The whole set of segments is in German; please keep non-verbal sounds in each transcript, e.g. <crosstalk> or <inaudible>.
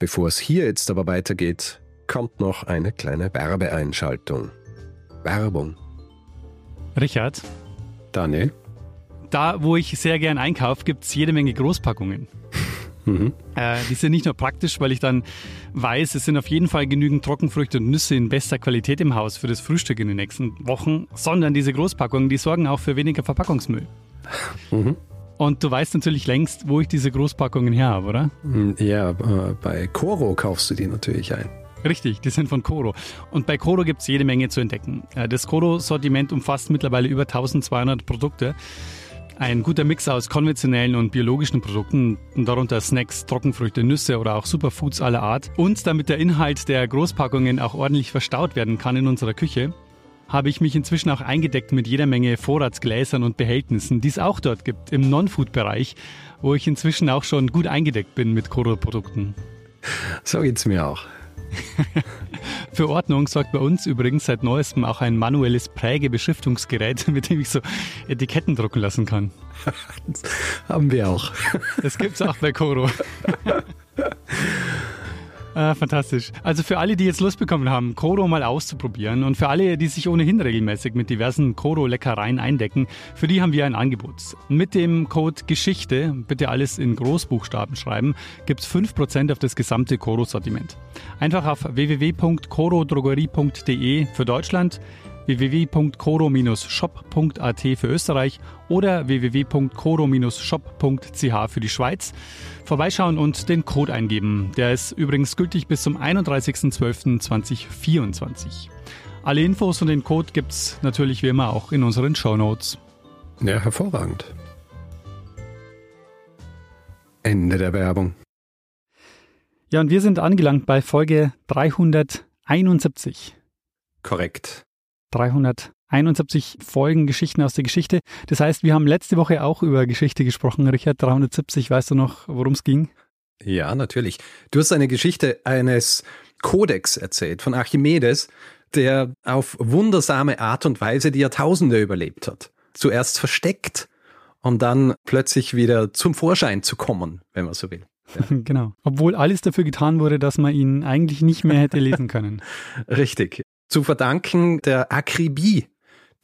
Bevor es hier jetzt aber weitergeht, kommt noch eine kleine Werbeeinschaltung. Werbung. Richard, Daniel? da wo ich sehr gern einkaufe, gibt es jede Menge Großpackungen. <laughs> Mhm. Äh, die sind nicht nur praktisch, weil ich dann weiß, es sind auf jeden Fall genügend Trockenfrüchte und Nüsse in bester Qualität im Haus für das Frühstück in den nächsten Wochen, sondern diese Großpackungen, die sorgen auch für weniger Verpackungsmüll. Mhm. Und du weißt natürlich längst, wo ich diese Großpackungen her habe, oder? Hm, Ja, äh, bei Coro kaufst du die natürlich ein. Richtig, die sind von Coro. Und bei Coro gibt es jede Menge zu entdecken. Äh, Das Coro-Sortiment umfasst mittlerweile über 1200 Produkte. Ein guter Mix aus konventionellen und biologischen Produkten, darunter Snacks, Trockenfrüchte, Nüsse oder auch Superfoods aller Art. Und damit der Inhalt der Großpackungen auch ordentlich verstaut werden kann in unserer Küche, habe ich mich inzwischen auch eingedeckt mit jeder Menge Vorratsgläsern und Behältnissen, die es auch dort gibt im Non-Food-Bereich, wo ich inzwischen auch schon gut eingedeckt bin mit Coro-Produkten. So geht's mir auch. <laughs> Für Ordnung sorgt bei uns übrigens seit neuestem auch ein manuelles Prägebeschriftungsgerät, <laughs> mit dem ich so Etiketten drucken lassen kann. Das <laughs> haben wir auch. Das gibt's auch bei Coro. Ah, fantastisch. Also für alle, die jetzt Lust bekommen haben, Koro mal auszuprobieren und für alle, die sich ohnehin regelmäßig mit diversen Koro-Leckereien eindecken, für die haben wir ein Angebot. Mit dem Code Geschichte, bitte alles in Großbuchstaben schreiben, gibt's 5% auf das gesamte Koro-Sortiment. Einfach auf www.korodrogerie.de für Deutschland, www.koro-shop.at für Österreich oder www.koro-shop.ch für die Schweiz. Vorbeischauen und den Code eingeben. Der ist übrigens gültig bis zum 31.12.2024. Alle Infos und den Code gibt's natürlich wie immer auch in unseren Shownotes. Ja, hervorragend. Ende der Werbung. Ja, und wir sind angelangt bei Folge 371. Korrekt. 371 Folgen Geschichten aus der Geschichte. Das heißt, wir haben letzte Woche auch über Geschichte gesprochen. Richard, 370, weißt du noch, worum es ging? Ja, natürlich. Du hast eine Geschichte eines Kodex erzählt von Archimedes, der auf wundersame Art und Weise die Jahrtausende überlebt hat. Zuerst versteckt, um dann plötzlich wieder zum Vorschein zu kommen, wenn man so will. <laughs> Genau. Obwohl alles dafür getan wurde, dass man ihn eigentlich nicht mehr hätte lesen können. <laughs> Richtig. Zu verdanken der Akribie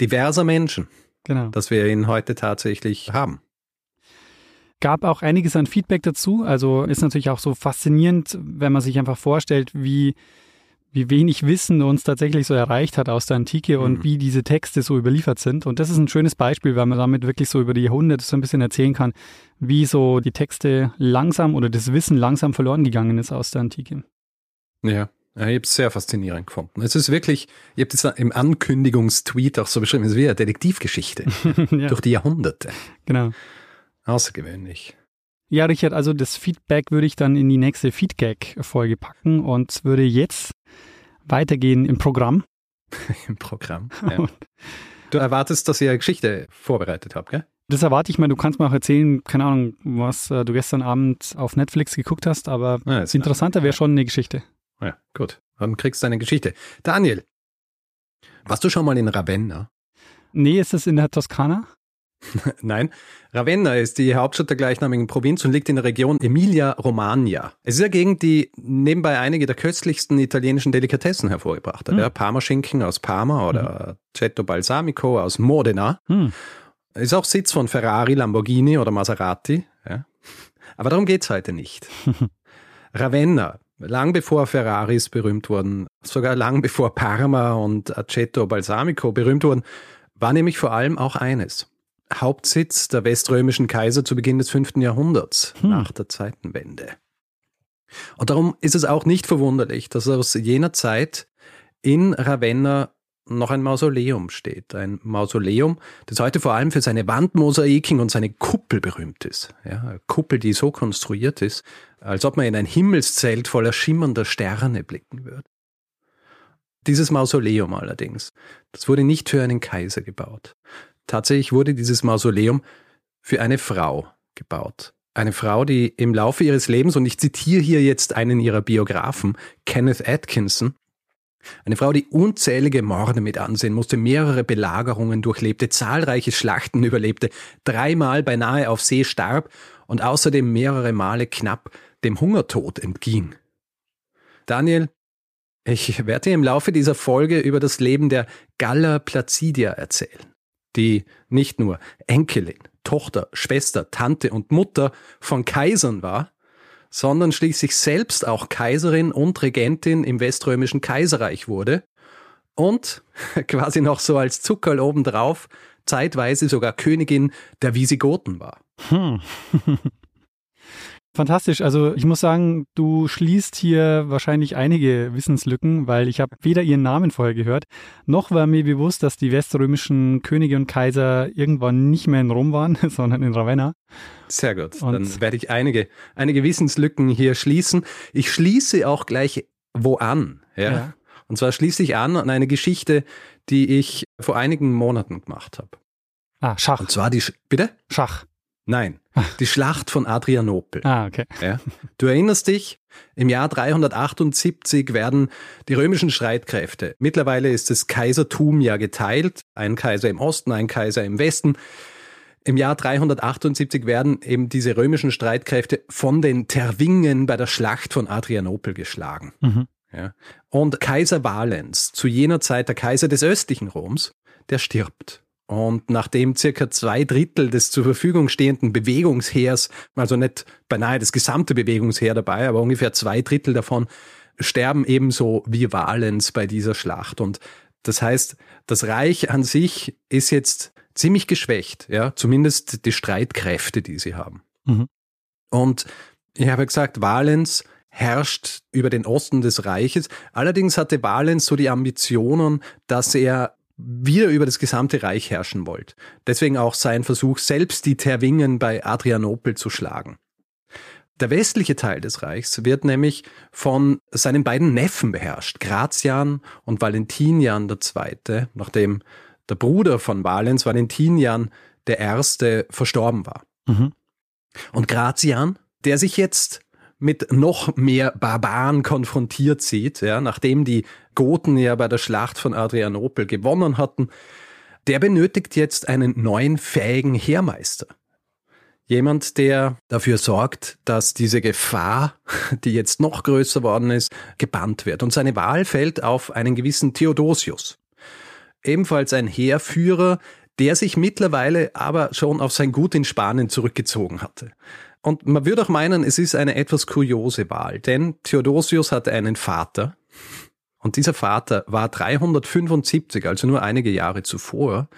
diverser Menschen, Genau. dass wir ihn heute tatsächlich haben. Gab auch einiges an Feedback dazu. Also ist natürlich auch so faszinierend, wenn man sich einfach vorstellt, wie, wie wenig Wissen uns tatsächlich so erreicht hat aus der Antike und Mhm. wie diese Texte so überliefert sind. Und das ist ein schönes Beispiel, weil man damit wirklich so über die Jahrhunderte so ein bisschen erzählen kann, wie so die Texte langsam oder das Wissen langsam verloren gegangen ist aus der Antike. Ja. Ja, ich habe es sehr faszinierend gefunden. Es ist wirklich, ich habe das im Ankündigungstweet auch so beschrieben, es ist wie eine Detektivgeschichte <laughs> ja, durch die Jahrhunderte. genau. Außergewöhnlich. Ja, Richard, also das Feedback würde ich dann in die nächste Feedback-Folge packen und würde jetzt weitergehen im Programm. <laughs> Im Programm. Ja. <laughs> Du erwartest, dass ich eine Geschichte vorbereitet habe, gell? Das erwarte ich mal. Du kannst mir auch erzählen, keine Ahnung, was äh, du gestern Abend auf Netflix geguckt hast, aber Ja, ist- interessanter wäre schon eine Geschichte. Ja, gut. Dann kriegst du eine Geschichte. Daniel, warst du schon mal in Ravenna? Nee, ist es in der Toskana? <laughs> Nein, Ravenna ist die Hauptstadt der gleichnamigen Provinz und liegt in der Region Emilia-Romagna. Es ist eine Gegend, die nebenbei einige der köstlichsten italienischen Delikatessen hervorgebracht hat. Hm. Ja, Parmaschinken aus Parma oder Cetto Balsamico aus Modena. Hm. Ist auch Sitz von Ferrari, Lamborghini oder Maserati. Ja. Aber darum geht's heute nicht. <laughs> Ravenna, lang bevor Ferraris berühmt wurden, sogar lang bevor Parma und Aceto Balsamico berühmt wurden, war nämlich vor allem auch eines. Hauptsitz der weströmischen Kaiser zu Beginn des 5. Jahrhunderts, Hm. nach der Zeitenwende. Und darum ist es auch nicht verwunderlich, dass aus jener Zeit in Ravenna noch ein Mausoleum steht. Ein Mausoleum, das heute vor allem für seine Wandmosaiken und seine Kuppel berühmt ist. Ja, eine Kuppel, die so konstruiert ist, als ob man in ein Himmelszelt voller schimmernder Sterne blicken würde. Dieses Mausoleum allerdings, das wurde nicht für einen Kaiser gebaut. Tatsächlich wurde dieses Mausoleum für eine Frau gebaut. Eine Frau, die im Laufe ihres Lebens, und ich zitiere hier jetzt einen ihrer Biografen, Kenneth Atkinson, eine Frau, die unzählige Morde mit ansehen musste, mehrere Belagerungen durchlebte, zahlreiche Schlachten überlebte, dreimal beinahe auf See starb und außerdem mehrere Male knapp dem Hungertod entging. Daniel, ich werde dir im Laufe dieser Folge über das Leben der Galla Placidia erzählen, die nicht nur Enkelin, Tochter, Schwester, Tante und Mutter von Kaisern war, sondern schließlich selbst auch Kaiserin und Regentin im Weströmischen Kaiserreich wurde und <laughs> quasi noch so als Zuckerl obendrauf zeitweise sogar Königin der Visigoten war. Hm. <laughs> Fantastisch. Also ich muss sagen, du schließt hier wahrscheinlich einige Wissenslücken, weil ich habe weder ihren Namen vorher gehört, noch war mir bewusst, dass die weströmischen Könige und Kaiser irgendwann nicht mehr in Rom waren, <laughs> sondern in Ravenna. Sehr gut. Und Dann werde ich einige, einige Wissenslücken hier schließen. Ich schließe auch gleich wo an. Ja? ja. Und zwar schließe ich an an eine Geschichte, die ich vor einigen Monaten gemacht habe. Ah, Schach. Und zwar die, Sch bitte? Schach. Nein, die Schlacht von Adrianopel. Ah, okay. Ja. Du erinnerst dich, im Jahr 378 werden die römischen Streitkräfte, mittlerweile ist das Kaisertum ja geteilt, ein Kaiser im Osten, ein Kaiser im Westen. Im Jahr 378 werden eben diese römischen Streitkräfte von den Tervingen bei der Schlacht von Adrianopel geschlagen. Mhm. Ja. Und Kaiser Valens, zu jener Zeit der Kaiser des östlichen Roms, der stirbt. Und nachdem circa zwei Drittel des zur Verfügung stehenden Bewegungsheers, also nicht beinahe das gesamte Bewegungsheer dabei, aber ungefähr zwei Drittel davon sterben ebenso wie Valens bei dieser Schlacht. Und das heißt, das Reich an sich ist jetzt ziemlich geschwächt, ja, zumindest die Streitkräfte, die sie haben. Mhm. Und ich habe gesagt, Valens herrscht über den Osten des Reiches. Allerdings hatte Valens so die Ambitionen, dass er wieder über das gesamte Reich herrschen wollt. Deswegen auch sein Versuch, selbst die Tervingen bei Adrianopel zu schlagen. Der westliche Teil des Reichs wird nämlich von seinen beiden Neffen beherrscht, Gratian und Valentinian II., nachdem der Bruder von Valens, Valentinian I., verstorben war. Mhm. Und Gratian, der sich jetzt mit noch mehr Barbaren konfrontiert sieht, ja, nachdem die Goten ja bei der Schlacht von Adrianopel gewonnen hatten, der benötigt jetzt einen neuen fähigen Heermeister. Jemand, der dafür sorgt, dass diese Gefahr, die jetzt noch größer worden ist, gebannt wird. Und seine Wahl fällt auf einen gewissen Theodosius. Ebenfalls ein Heerführer, der sich mittlerweile aber schon auf sein Gut in Spanien zurückgezogen hatte. Und man würde auch meinen, es ist eine etwas kuriose Wahl, denn Theodosius hatte einen Vater und dieser Vater war 375, also nur einige Jahre zuvor,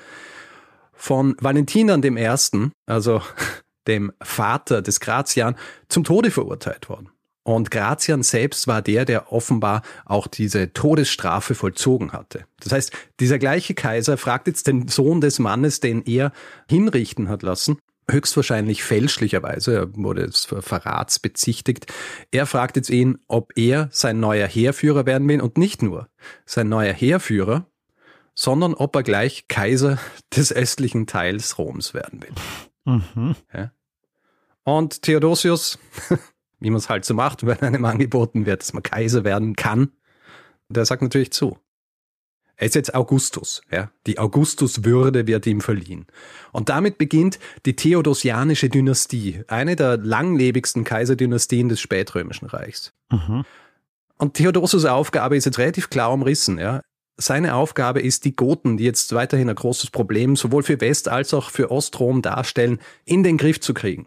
von Valentinian I., also <laughs> dem Vater des Gratian, zum Tode verurteilt worden. Und Gratian selbst war der, der offenbar auch diese Todesstrafe vollzogen hatte. Das heißt, dieser gleiche Kaiser fragt jetzt den Sohn des Mannes, den er hinrichten hat lassen, höchstwahrscheinlich fälschlicherweise, er wurde des Verrats bezichtigt. Er fragt jetzt ihn, ob er sein neuer Heerführer werden will und nicht nur sein neuer Heerführer, sondern ob er gleich Kaiser <laughs> des östlichen Teils Roms werden will. Mhm. Ja. Und Theodosius, <laughs> wie man es halt so macht, wenn einem angeboten wird, dass man Kaiser werden kann, der sagt natürlich zu. Er ist jetzt Augustus, ja. Die Augustuswürde wird ihm verliehen. Und damit beginnt die Theodosianische Dynastie, eine der langlebigsten Kaiserdynastien des spätrömischen Reichs. Mhm. Und Theodosius' Aufgabe ist jetzt relativ klar umrissen, ja. Seine Aufgabe ist, die Goten, die jetzt weiterhin ein großes Problem sowohl für West- als auch für Ostrom darstellen, in den Griff zu kriegen.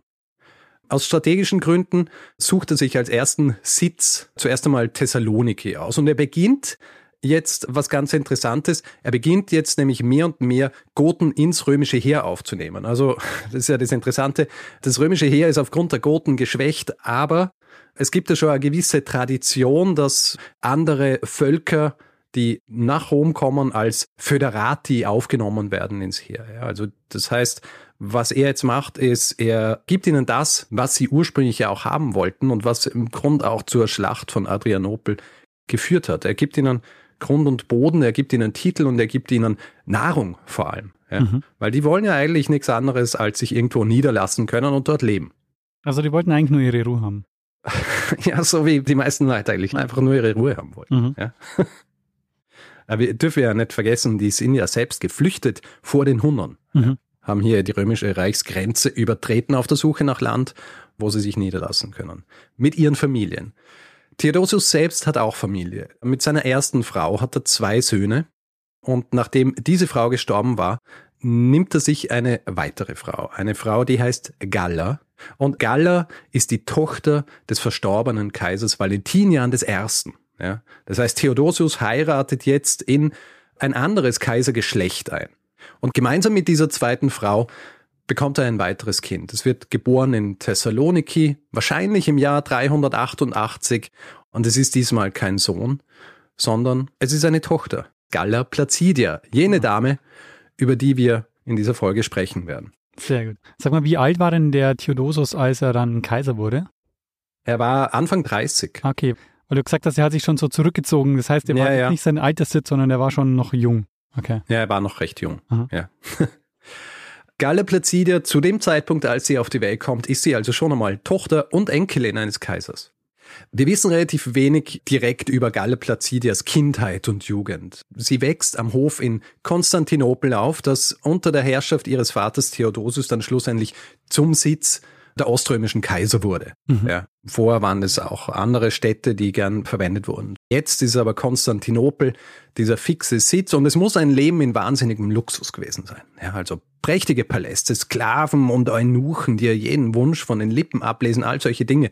Aus strategischen Gründen sucht er sich als ersten Sitz zuerst einmal Thessaloniki aus und er beginnt jetzt was ganz Interessantes. Er beginnt jetzt nämlich mehr und mehr Goten ins römische Heer aufzunehmen. Also <laughs> das ist ja das Interessante. Das römische Heer ist aufgrund der Goten geschwächt, aber es gibt ja schon eine gewisse Tradition, dass andere Völker die nach Rom kommen, als Föderati aufgenommen werden ins Heer. Also das heißt, was er jetzt macht, ist, er gibt ihnen das, was sie ursprünglich ja auch haben wollten und was im Grund auch zur Schlacht von Adrianopel geführt hat. Er gibt ihnen Grund und Boden, er gibt ihnen Titel und er gibt ihnen Nahrung vor allem. Ja? Mhm. Weil die wollen ja eigentlich nichts anderes, als sich irgendwo niederlassen können und dort leben. Also die wollten eigentlich nur ihre Ruhe haben. <laughs> ja, so wie die meisten Leute eigentlich einfach nur ihre Ruhe haben wollten. Mhm. Ja? <laughs> Aber wir dürfen ja nicht vergessen, die sind ja selbst geflüchtet vor den Hunnern. Mhm haben hier die römische Reichsgrenze übertreten auf der Suche nach Land, wo sie sich niederlassen können. Mit ihren Familien. Theodosius selbst hat auch Familie. Mit seiner ersten Frau hat er zwei Söhne. Und nachdem diese Frau gestorben war, nimmt er sich eine weitere Frau. Eine Frau, die heißt Galla. Und Galla ist die Tochter des verstorbenen Kaisers Valentinian I. Ja? Das heißt, Theodosius heiratet jetzt in ein anderes Kaisergeschlecht ein. Und gemeinsam mit dieser zweiten Frau bekommt er ein weiteres Kind. Es wird geboren in Thessaloniki, wahrscheinlich im Jahr 388. Und es ist diesmal kein Sohn, sondern es ist eine Tochter, Galla Placidia, jene Dame, über die wir in dieser Folge sprechen werden. Sehr gut. Sag mal, wie alt war denn der Theodosius, als er dann Kaiser wurde? Er war Anfang 30. Okay, weil du gesagt hast, er hat sich schon so zurückgezogen. Das heißt, er ja, war ja. nicht sein Alterssitz, sondern er war schon noch jung. Okay. Ja, er war noch recht jung. Aha. Ja. <laughs> Galla Placidia, zu dem Zeitpunkt, als sie auf die Welt kommt, ist sie also schon einmal Tochter und Enkelin eines Kaisers. Wir wissen relativ wenig direkt über Galla Placidias Kindheit und Jugend. Sie wächst am Hof in Konstantinopel auf, das unter der Herrschaft ihres Vaters Theodosius dann schlussendlich zum Sitz der oströmischen Kaiser wurde. Mhm. Ja. Vorher waren es auch andere Städte, die gern verwendet wurden. Jetzt ist aber Konstantinopel dieser fixe Sitz und es muss ein Leben in wahnsinnigem Luxus gewesen sein. Ja, also prächtige Paläste, Sklaven und Eunuchen, die ihr jeden Wunsch von den Lippen ablesen, all solche Dinge.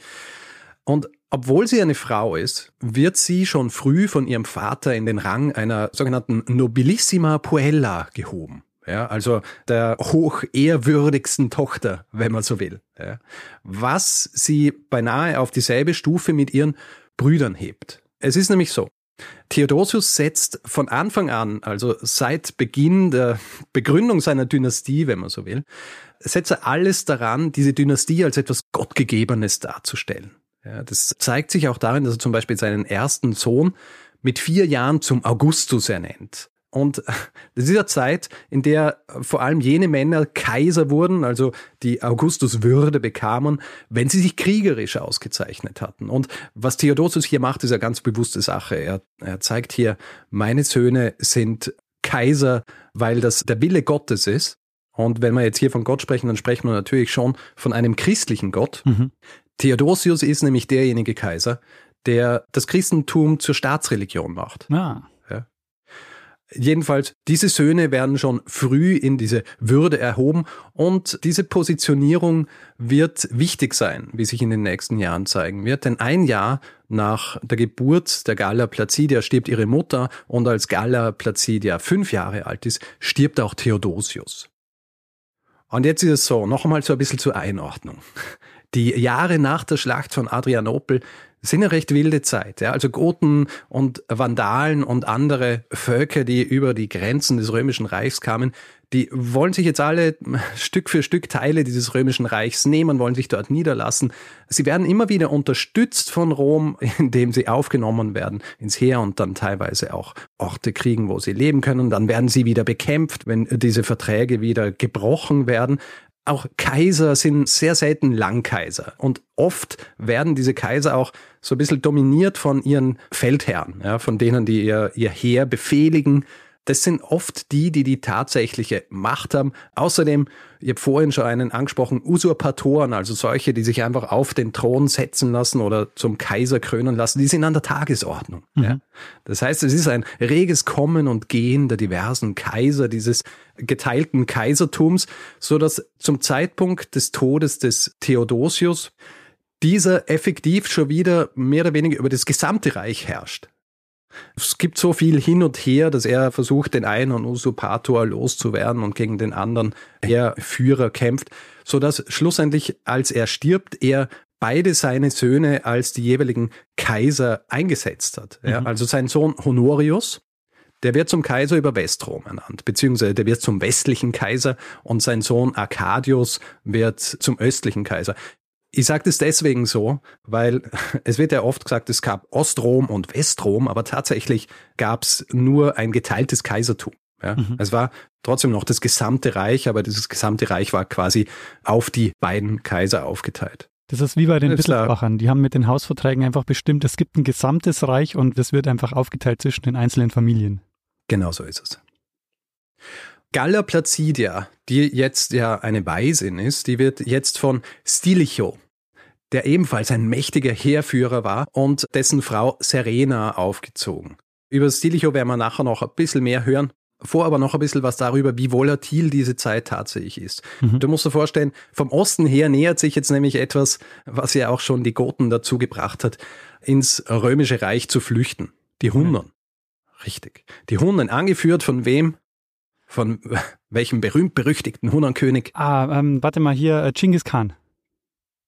Und obwohl sie eine Frau ist, wird sie schon früh von ihrem Vater in den Rang einer sogenannten Nobilissima Puella gehoben. Ja, also der hochehrwürdigsten Tochter, wenn man so will. Ja, was sie beinahe auf dieselbe Stufe mit ihren Brüdern hebt. Es ist nämlich so, Theodosius setzt von Anfang an, also seit Beginn der Begründung seiner Dynastie, wenn man so will, setzt er alles daran, diese Dynastie als etwas Gottgegebenes darzustellen. Ja, das zeigt sich auch darin, dass er zum Beispiel seinen ersten Sohn mit vier Jahren zum Augustus ernennt. Und <laughs> das ist eine Zeit, in der vor allem jene Männer Kaiser wurden, also die Augustus-Würde bekamen, wenn sie sich kriegerisch ausgezeichnet hatten. Und was Theodosius hier macht, ist eine ganz bewusste Sache. Er, er zeigt hier, meine Söhne sind Kaiser, weil das der Wille Gottes ist. Und wenn wir jetzt hier von Gott sprechen, dann sprechen wir natürlich schon von einem christlichen Gott. Mhm. Theodosius ist nämlich derjenige Kaiser, der das Christentum zur Staatsreligion macht. Ah. Jedenfalls, diese Söhne werden schon früh in diese Würde erhoben und diese Positionierung wird wichtig sein, wie sich in den nächsten Jahren zeigen wird. Denn ein Jahr nach der Geburt der Galla Placidia stirbt ihre Mutter und als Galla Placidia fünf Jahre alt ist, stirbt auch Theodosius. Und jetzt ist es so, noch einmal so ein bisschen zur Einordnung. Die Jahre nach der Schlacht von Adrianopel sind eine recht wilde Zeit. Ja? Also Goten und Vandalen und andere Völker, die über die Grenzen des Römischen Reichs kamen, die wollen sich jetzt alle Stück für Stück Teile dieses Römischen Reichs nehmen, wollen sich dort niederlassen. Sie werden immer wieder unterstützt von Rom, <laughs> indem sie aufgenommen werden ins Heer und dann teilweise auch Orte kriegen, wo sie leben können. Dann werden sie wieder bekämpft, wenn diese Verträge wieder gebrochen werden auch Kaiser sind sehr selten Langkaiser. Und oft werden diese Kaiser auch so ein bisschen dominiert von ihren Feldherren, ja, von denen, die ihr, ihr Heer befehligen das sind oft die, die die tatsächliche Macht haben. Außerdem, ich habe vorhin schon einen angesprochen, Usurpatoren, also solche, die sich einfach auf den Thron setzen lassen oder zum Kaiser krönen lassen, die sind an der Tagesordnung. Mhm. Ja. Das heißt, es ist ein reges Kommen und Gehen der diversen Kaiser, dieses geteilten Kaisertums, so dass zum Zeitpunkt des Todes des Theodosius dieser effektiv schon wieder mehr oder weniger über das gesamte Reich herrscht. Es gibt so viel hin und her, dass er versucht, den einen Usurpator loszuwerden und gegen den anderen Heerführer kämpft, so dass schlussendlich, als er stirbt, er beide seine Söhne als die jeweiligen Kaiser eingesetzt hat. Ja, mhm. Also sein Sohn Honorius, der wird zum Kaiser über Westrom ernannt, beziehungsweise der wird zum westlichen Kaiser und sein Sohn Arcadius wird zum östlichen Kaiser. Ich sage das deswegen so, weil <laughs> es wird ja oft gesagt, es gab Ostrom und Westrom, aber tatsächlich gab es nur ein geteiltes Kaisertum. Ja? Mhm. Es war trotzdem noch das gesamte Reich, aber dieses gesamte Reich war quasi auf die beiden Kaiser aufgeteilt. Das ist wie bei den Wittelsbachern. Die haben mit den Hausverträgen einfach bestimmt, es gibt ein gesamtes Reich und das wird einfach aufgeteilt zwischen den einzelnen Familien. Genau so ist es. Galla Placidia, die jetzt ja eine Weisin ist, die wird jetzt von Stilicho, der ebenfalls ein mächtiger Heerführer war, und dessen Frau Serena aufgezogen. Über Stilicho werden wir nachher noch ein bisschen mehr hören. Vor aber noch ein bisschen was darüber, wie volatil diese Zeit tatsächlich ist. Mhm. Du musst dir vorstellen, vom Osten her nähert sich jetzt nämlich etwas, was ja auch schon die Goten dazu gebracht hat, ins römische Reich zu flüchten. Die Hunnen. Richtig. Die Hunnen, angeführt von wem? Von <laughs> welchem berühmt-berüchtigten Hunnenkönig? Ah, ähm, warte mal hier, äh, Genghis Khan.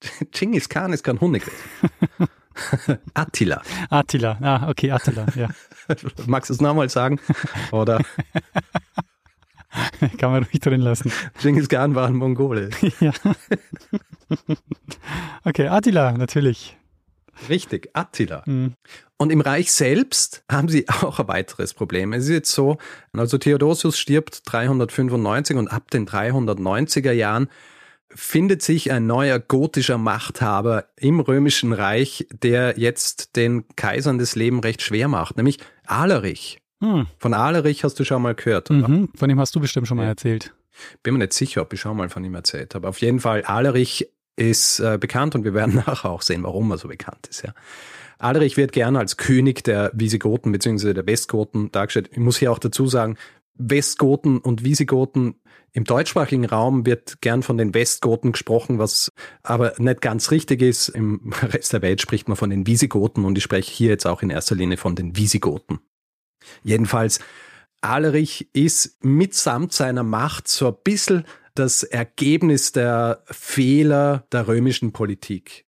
<laughs> Genghis Khan ist kein Hunde <laughs> Attila. Attila, ah, okay, Attila, ja. Magst du es nochmal sagen? Oder? Kann man ruhig drin lassen. Genghis Khan war ein Mongole. ja. Okay, Attila, natürlich. Richtig, Attila. Mhm. Und im Reich selbst haben sie auch ein weiteres Problem. Es ist jetzt so, also Theodosius stirbt 395 und ab den 390er Jahren findet sich ein neuer gotischer Machthaber im römischen Reich, der jetzt den Kaisern das Leben recht schwer macht, nämlich Alarich. Hm. Von Alarich hast du schon mal gehört, oder? Mhm, von ihm hast du bestimmt schon mal erzählt. Bin mir nicht sicher, ob ich schon mal von ihm erzählt habe. Auf jeden Fall, Alarich ist äh, bekannt und wir werden <laughs> nachher auch sehen, warum er so bekannt ist. Ja. Alarich wird gerne als König der Visigoten bzw. der Westgoten dargestellt. Ich muss hier auch dazu sagen, Westgoten und Visigoten im deutschsprachigen Raum wird gern von den Westgoten gesprochen, was aber nicht ganz richtig ist. Im <laughs> Rest der Welt spricht man von den Visigoten und ich spreche hier jetzt auch in erster Linie von den Visigoten. Jedenfalls, Alerich ist mitsamt seiner Macht so ein bisschen das Ergebnis der Fehler der römischen Politik.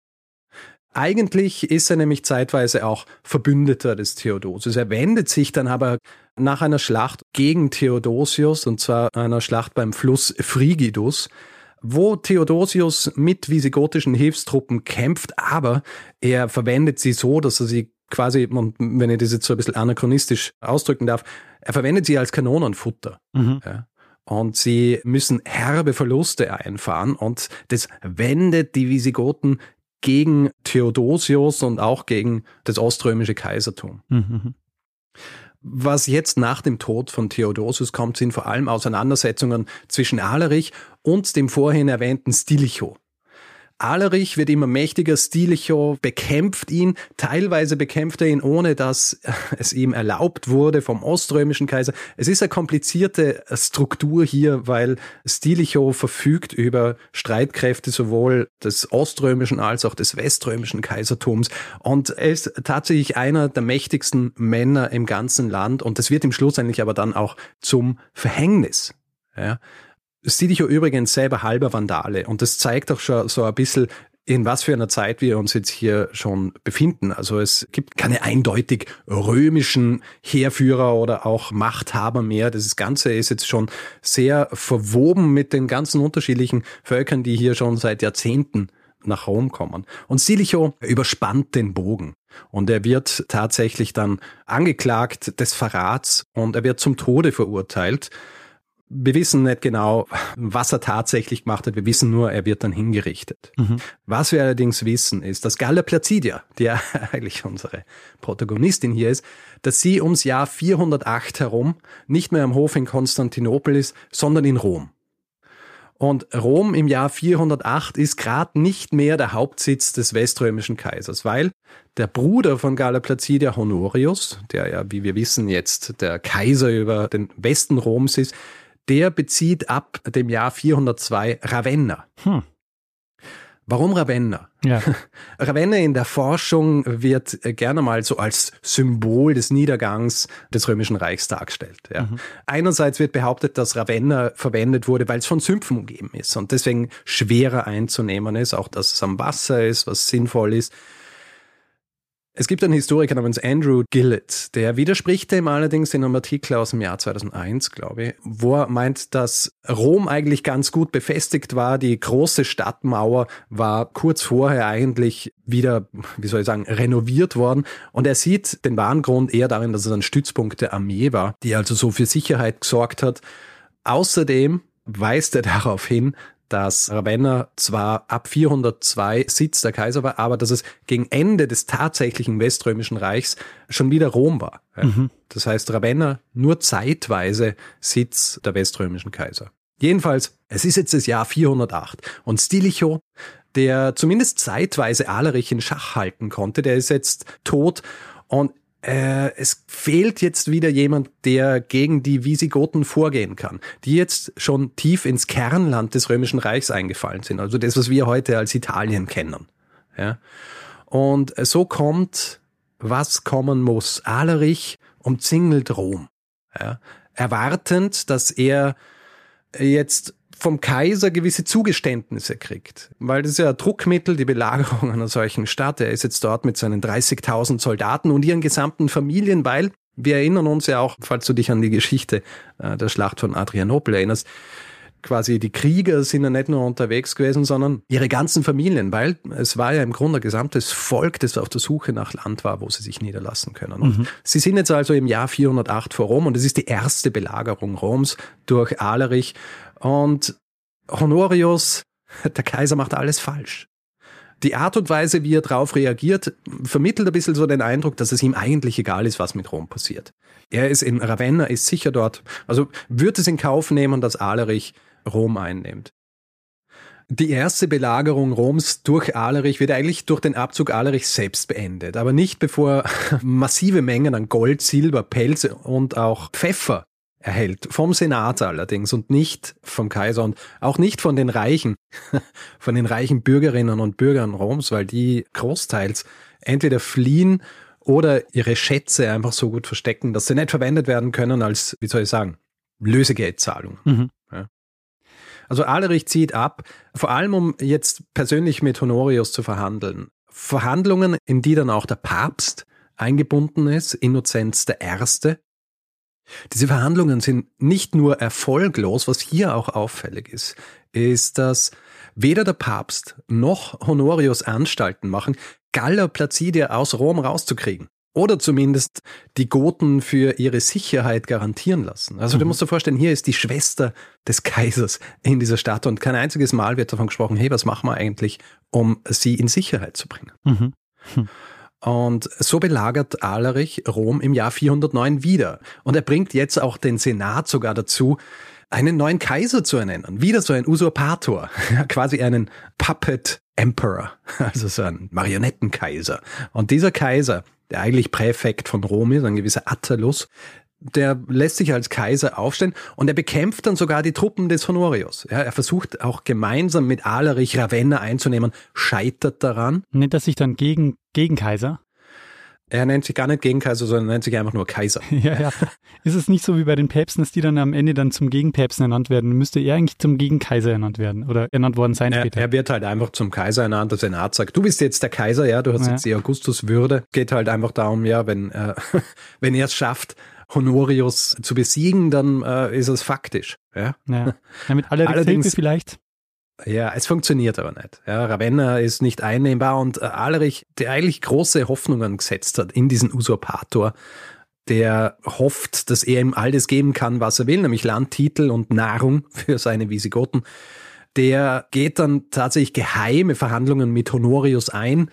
Eigentlich ist er nämlich zeitweise auch Verbündeter des Theodosius. Er wendet sich dann aber nach einer Schlacht gegen Theodosius, und zwar einer Schlacht beim Fluss Frigidus, wo Theodosius mit visigotischen Hilfstruppen kämpft, aber er verwendet sie so, dass er sie quasi, wenn ich das jetzt so ein bisschen anachronistisch ausdrücken darf, er verwendet sie als Kanonenfutter. Mhm. Ja. Und sie müssen herbe Verluste einfahren und das wendet die Visigoten gegen Theodosius und auch gegen das oströmische Kaisertum. Mhm. Was jetzt nach dem Tod von Theodosius kommt, sind vor allem Auseinandersetzungen zwischen Alerich und dem vorhin erwähnten Stilicho. Alerich wird immer mächtiger, Stilicho bekämpft ihn, teilweise bekämpft er ihn, ohne dass <laughs> es ihm erlaubt wurde vom oströmischen Kaiser. Es ist eine komplizierte Struktur hier, weil Stilicho verfügt über Streitkräfte sowohl des oströmischen als auch des weströmischen Kaisertums und er ist tatsächlich einer der mächtigsten Männer im ganzen Land und das wird im Schluss eigentlich aber dann auch zum Verhängnis. Ja, Stilicho übrigens selber halber Vandale und das zeigt auch schon so ein bisschen, in was für einer Zeit wir uns jetzt hier schon befinden. Also es gibt keine eindeutig römischen Heerführer oder auch Machthaber mehr. Das Ganze ist jetzt schon sehr verwoben mit den ganzen unterschiedlichen Völkern, die hier schon seit Jahrzehnten nach Rom kommen. Und Stilicho überspannt den Bogen. Und er wird tatsächlich dann angeklagt des Verrats und er wird zum Tode verurteilt. Wir wissen nicht genau, was er tatsächlich gemacht hat. Wir wissen nur, er wird dann hingerichtet. Mhm. Was wir allerdings wissen, ist, dass Galla Placidia, die ja <laughs> eigentlich unsere Protagonistin hier ist, dass sie ums Jahr 408 herum nicht mehr am Hof in Konstantinopel ist, sondern in Rom. Und Rom im Jahr 408 ist gerade nicht mehr der Hauptsitz des weströmischen Kaisers, weil der Bruder von Galla Placidia Honorius, der ja, wie wir wissen, jetzt der Kaiser über den Westen Roms ist, der bezieht ab dem Jahr 402 Ravenna. Hm. Warum Ravenna? Ja. <laughs> Ravenna in der Forschung wird gerne mal so als Symbol des Niedergangs des Römischen Reichs dargestellt. Ja. Mhm. Einerseits wird behauptet, dass Ravenna verwendet wurde, weil es von Sümpfen umgeben ist und deswegen schwerer einzunehmen ist, auch dass es am Wasser ist, was sinnvoll ist. Es gibt einen Historiker namens Andrew Gillett, der widerspricht dem allerdings in einem Artikel aus dem Jahr 2001, glaube ich, wo er meint, dass Rom eigentlich ganz gut befestigt war. Die große Stadtmauer war kurz vorher eigentlich wieder, wie soll ich sagen, renoviert worden. Und er sieht den wahren Grund eher darin, dass es ein Stützpunkt der Armee war, die also so für Sicherheit gesorgt hat. Außerdem weist er <laughs> darauf hin, dass Ravenna zwar ab 402 Sitz der Kaiser war, aber dass es gegen Ende des tatsächlichen Weströmischen Reichs schon wieder Rom war. Mhm. Das heißt, Ravenna nur zeitweise Sitz der weströmischen Kaiser. Jedenfalls, es ist jetzt das Jahr 408 und Stilicho, der zumindest zeitweise Alerich in Schach halten konnte, der ist jetzt tot und äh, es fehlt jetzt wieder jemand, der gegen die Visigoten vorgehen kann, die jetzt schon tief ins Kernland des Römischen Reichs eingefallen sind, also das, was wir heute als Italien kennen. Ja? Und so kommt, was kommen muss. Alerich umzingelt Rom, ja? erwartend, dass er jetzt vom Kaiser gewisse Zugeständnisse kriegt. Weil das ist ja ein Druckmittel, die Belagerung einer solchen Stadt. Er ist jetzt dort mit seinen 30.000 Soldaten und ihren gesamten Familien, weil wir erinnern uns ja auch, falls du dich an die Geschichte äh, der Schlacht von Adrianopel erinnerst, quasi die Krieger sind ja nicht nur unterwegs gewesen, sondern ihre ganzen Familien, weil es war ja im Grunde ein gesamtes Volk, das auf der Suche nach Land war, wo sie sich niederlassen können. Und mhm. sie sind jetzt also im Jahr 408 vor Rom und es ist die erste Belagerung Roms durch Alerich und Honorius, <laughs> der Kaiser macht alles falsch. Die Art und Weise, wie er darauf reagiert, vermittelt ein bisschen so den Eindruck, dass es ihm eigentlich egal ist, was mit Rom passiert. Er ist in Ravenna, ist sicher dort, also wird es in Kauf nehmen, dass Alerich Rom einnimmt. Die erste Belagerung Roms durch Alerich wird eigentlich durch den Abzug Alerichs selbst beendet, aber nicht bevor <laughs> massive Mengen an Gold, Silber, Pelz und auch Pfeffer erhält. Vom Senat allerdings und nicht vom Kaiser und auch nicht von den Reichen, <laughs> von den reichen Bürgerinnen und Bürgern Roms, weil die großteils entweder fliehen oder ihre Schätze einfach so gut verstecken, dass sie nicht verwendet werden können als, wie soll ich sagen, Lösegeldzahlung. Mhm. Ja. Also Alerich zieht ab, vor allem um jetzt persönlich mit Honorius zu verhandeln. Verhandlungen, in die dann auch der Papst eingebunden ist, Innozenz I., diese Verhandlungen sind nicht nur erfolglos, was hier auch auffällig ist, ist, dass weder der Papst noch Honorius Anstalten machen, Galla Placidia aus Rom rauszukriegen. Oder zumindest die Goten für ihre Sicherheit garantieren lassen. Also mhm. du musst dir vorstellen, hier ist die Schwester des Kaisers in dieser Stadt und kein einziges Mal wird davon gesprochen, hey, was machen wir eigentlich, um sie in Sicherheit zu bringen. Mhm. Hm. Und so belagert Alerich Rom im Jahr 409 wieder. Und er bringt jetzt auch den Senat sogar dazu, einen neuen Kaiser zu ernennen. Wieder so ein Usurpator, <laughs> quasi einen Puppet Emperor, <laughs> also so ein Marionettenkaiser. Und dieser Kaiser, der eigentlich Präfekt von Rom ist, ein gewisser Attalus, der lässt sich als Kaiser aufstellen und er bekämpft dann sogar die Truppen des Honorius. Ja, er versucht auch gemeinsam mit Alerich Ravenna einzunehmen, scheitert daran. Nennt er sich dann gegen, gegen Kaiser? Er nennt sich gar nicht Gegenkaiser, sondern nennt sich einfach nur Kaiser. <laughs> ja, ja. Ist es nicht so wie bei den Päpsten, dass die dann am Ende dann zum Gegenpäpsten ernannt werden? Müsste er eigentlich zum Gegenkaiser ernannt werden oder ernannt worden sein er, später? Er wird halt einfach zum Kaiser ernannt. Der Senat sagt, du bist jetzt der Kaiser, ja, du hast ja. jetzt die Augustuswürde. Geht halt einfach darum, ja, wenn, äh, <laughs> wenn er es schafft, Honorius zu besiegen, dann äh, ist es faktisch. Ja, ja. <laughs> ja mit aller Allerdings vielleicht. Ja, es funktioniert aber nicht. Ja, Ravenna ist nicht einnehmbar und äh, Alerich, der eigentlich große Hoffnungen gesetzt hat in diesen Usurpator, der hofft, dass er ihm all das geben kann, was er will, nämlich Landtitel und Nahrung <laughs> für seine Visigoten. Der geht dann tatsächlich geheime Verhandlungen mit Honorius ein,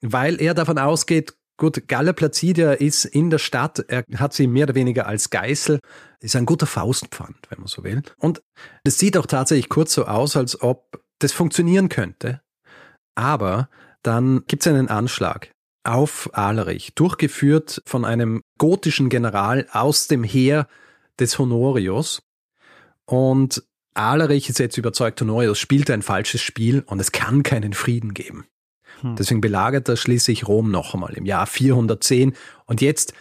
weil er davon ausgeht, Gut, Galla Placidia ist in der Stadt, er hat sie mehr oder weniger als Geißel, ist ein guter Faustpfand, wenn man so will. Und es sieht auch tatsächlich kurz so aus, als ob das funktionieren könnte. Aber dann gibt es einen Anschlag auf Alerich, durchgeführt von einem gotischen General aus dem Heer des Honorius. Und Alerich ist jetzt überzeugt, Honorius spielt ein falsches Spiel und es kann keinen Frieden geben. Hm. Deswegen belagert er schließlich Rom noch einmal im Jahr 410 und jetzt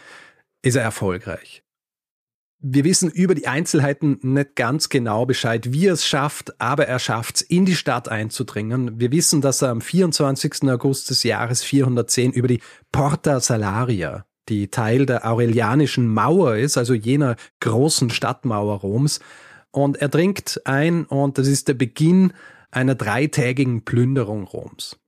ist er erfolgreich. Wir wissen über die Einzelheiten nicht ganz genau Bescheid, wie er es schafft, aber er schafft es, in die Stadt einzudringen. Wir wissen, dass er am 24. August des Jahres 410 über die Porta Salaria, die Teil der Aurelianischen Mauer ist, also jener großen Stadtmauer Roms, und er dringt ein und das ist der Beginn einer dreitägigen Plünderung Roms.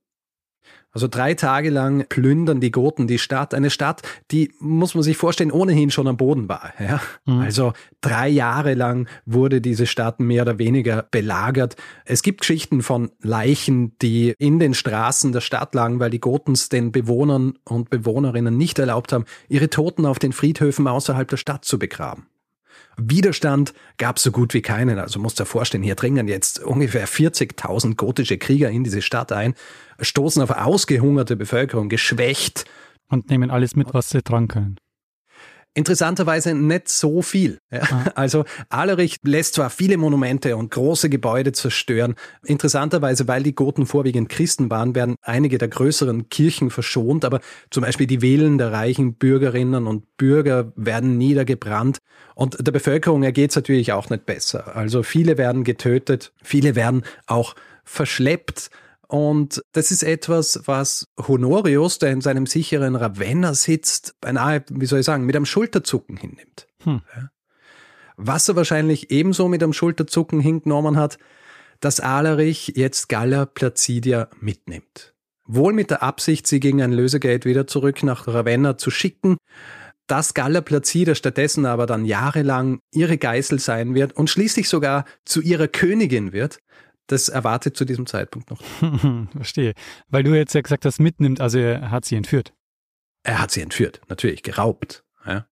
Also drei Tage lang plündern die Goten die Stadt. Eine Stadt, die, muss man sich vorstellen, ohnehin schon am Boden war. Ja? Mhm. Also drei Jahre lang wurde diese Stadt mehr oder weniger belagert. Es gibt Geschichten von Leichen, die in den Straßen der Stadt lagen, weil die Gotens den Bewohnern und Bewohnerinnen nicht erlaubt haben, ihre Toten auf den Friedhöfen außerhalb der Stadt zu begraben. Widerstand gab so gut wie keinen. Also musst dir vorstellen, hier dringen jetzt ungefähr 40.000 gotische Krieger in diese Stadt ein, stoßen auf ausgehungerte Bevölkerung, geschwächt. Und nehmen alles mit, was sie dran können. Interessanterweise nicht so viel. Ja. Ah. Also Alerich lässt zwar viele Monumente und große Gebäude zerstören. Interessanterweise, weil die Goten vorwiegend Christen waren, werden einige der größeren Kirchen verschont, aber zum Beispiel die Villen der reichen Bürgerinnen und Bürger werden niedergebrannt. Und der Bevölkerung ergeht es natürlich auch nicht besser. Also viele werden getötet, viele werden auch verschleppt. Und das ist etwas, was Honorius, der in seinem sicheren Ravenna sitzt, beinahe, wie soll ich sagen, mit einem Schulterzucken hinnimmt. Hm. Was er wahrscheinlich ebenso mit einem Schulterzucken hingenommen hat, dass Alarich jetzt Galla Placidia mitnimmt. Wohl mit der Absicht, sie gegen ein Lösegeld wieder zurück nach Ravenna zu schicken, dass Galla Placida stattdessen aber dann jahrelang ihre Geißel sein wird und schließlich sogar zu ihrer Königin wird, das erwartet zu diesem Zeitpunkt noch. <laughs> Verstehe. Weil du jetzt ja gesagt hast, mitnimmt, also er hat sie entführt. Er hat sie entführt, natürlich, geraubt. Ja.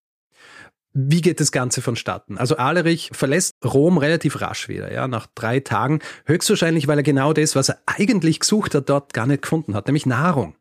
Wie geht das Ganze vonstatten? Also Alerich verlässt Rom relativ rasch wieder, ja, nach drei Tagen, höchstwahrscheinlich, weil er genau das, was er eigentlich gesucht hat, dort gar nicht gefunden hat, nämlich Nahrung.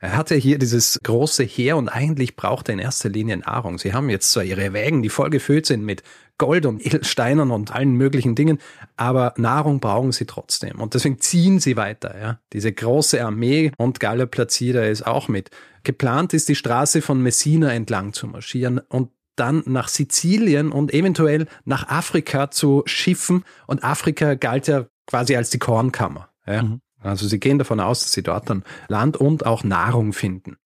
Er hatte hier dieses große Heer und eigentlich braucht er in erster Linie Nahrung. Sie haben jetzt zwar ihre Wägen, die voll gefüllt sind mit Gold und Edelsteinen und allen möglichen Dingen, aber Nahrung brauchen sie trotzdem. Und deswegen ziehen sie weiter, ja. Diese große Armee und Galla Placida ist auch mit. Geplant ist, die Straße von Messina entlang zu marschieren und dann nach Sizilien und eventuell nach Afrika zu schiffen. Und Afrika galt ja quasi als die Kornkammer. Ja. Mhm. Also sie gehen davon aus, dass sie dort dann Land und auch Nahrung finden.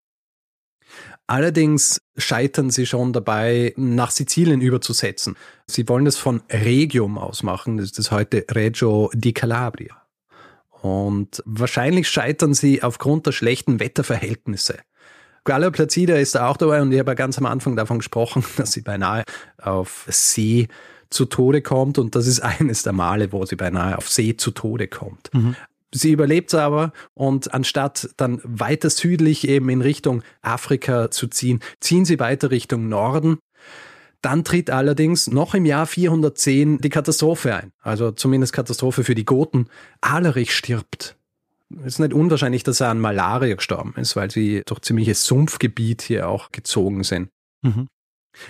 Allerdings scheitern sie schon dabei, nach Sizilien überzusetzen. Sie wollen das von Regium aus machen, das ist das heute Reggio di Calabria. Und wahrscheinlich scheitern sie aufgrund der schlechten Wetterverhältnisse. Galla Placida ist da auch dabei und ich habe ja ganz am Anfang davon gesprochen, <laughs> dass sie beinahe auf See zu Tode kommt und das ist <laughs> eines der Male, wo sie beinahe auf See zu Tode kommt. Mhm. Sie überlebt aber und anstatt dann weiter südlich eben in Richtung Afrika zu ziehen, ziehen sie weiter Richtung Norden. Dann tritt allerdings noch im Jahr 410 die Katastrophe ein, also zumindest Katastrophe für die Goten. Alerich stirbt. Es ist nicht unwahrscheinlich, dass er an Malaria gestorben ist, weil sie durch ziemliches Sumpfgebiet hier auch gezogen sind. Mhm.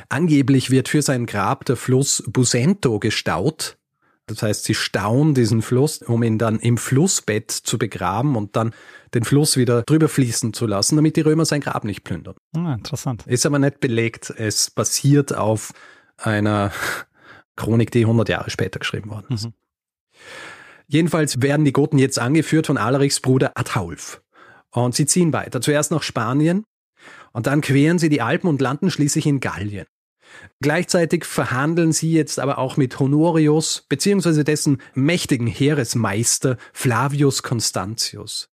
Angeblich wird für sein Grab der Fluss Busento gestaut, das heißt, sie stauen diesen Fluss, um ihn dann im Flussbett zu begraben und dann den Fluss wieder drüber fließen zu lassen, damit die Römer sein Grab nicht plündern. Ah, interessant. Ist aber nicht belegt. Es basiert auf einer <laughs> Chronik, die 100 Jahre später geschrieben worden ist. Mhm. Jedenfalls werden die Goten jetzt angeführt von Alarichs Bruder Ataulf. Und sie ziehen weiter. Zuerst nach Spanien und dann queren sie die Alpen und landen schließlich in Gallien. Gleichzeitig verhandeln sie jetzt aber auch mit Honorius bzw. dessen mächtigen Heeresmeister Flavius Constantius.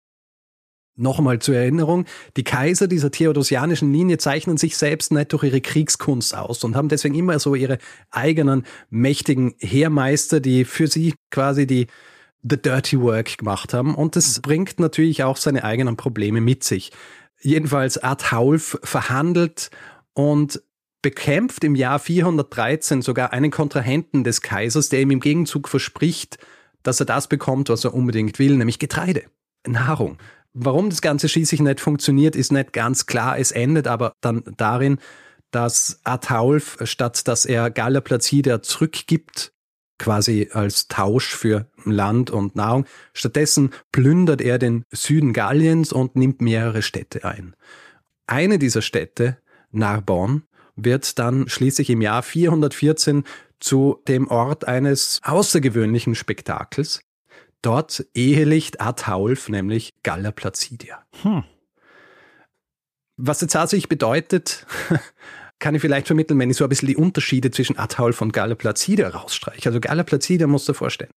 Nochmal zur Erinnerung, die Kaiser dieser theodosianischen Linie zeichnen sich selbst nicht durch ihre Kriegskunst aus und haben deswegen immer so ihre eigenen mächtigen Heermeister, die für sie quasi die the dirty work gemacht haben. Und das bringt natürlich auch seine eigenen Probleme mit sich. Jedenfalls Adhaulf verhandelt und bekämpft im Jahr 413 sogar einen Kontrahenten des Kaisers, der ihm im Gegenzug verspricht, dass er das bekommt, was er unbedingt will, nämlich Getreide, Nahrung. Warum das Ganze schließlich nicht funktioniert, ist nicht ganz klar. Es endet aber dann darin, dass Ataulf, statt dass er Galla Placida zurückgibt, quasi als Tausch für Land und Nahrung, stattdessen plündert er den Süden Galliens und nimmt mehrere Städte ein. Eine dieser Städte, Narbonne, wird dann schließlich im Jahr 414 zu dem Ort eines außergewöhnlichen Spektakels. Dort ehelicht Ataulf, nämlich Galla Placidia. Hm. Was jetzt tatsächlich bedeutet, <laughs> kann ich vielleicht vermitteln, wenn ich so ein bisschen die Unterschiede zwischen Ataulf und Galla Placidia rausstreiche. Also Galla Placidia musst du dir vorstellen.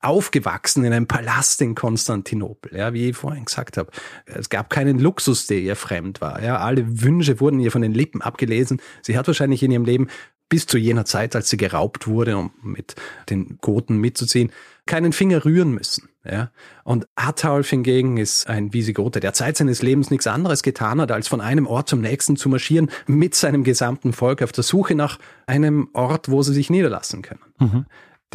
Aufgewachsen in einem Palast in Konstantinopel, ja, wie ich vorhin gesagt habe. Es gab keinen Luxus, der ihr fremd war. Ja, alle Wünsche wurden ihr von den Lippen abgelesen. Sie hat wahrscheinlich in ihrem Leben bis zu jener Zeit, als sie geraubt wurde, um mit den Goten mitzuziehen, keinen Finger rühren müssen. Ja? Und Ataulf hingegen ist ein Visigote, der Zeit seines Lebens nichts anderes getan hat, als von einem Ort zum nächsten zu marschieren, mit seinem gesamten Volk auf der Suche nach einem Ort, wo sie sich niederlassen können. Mhm.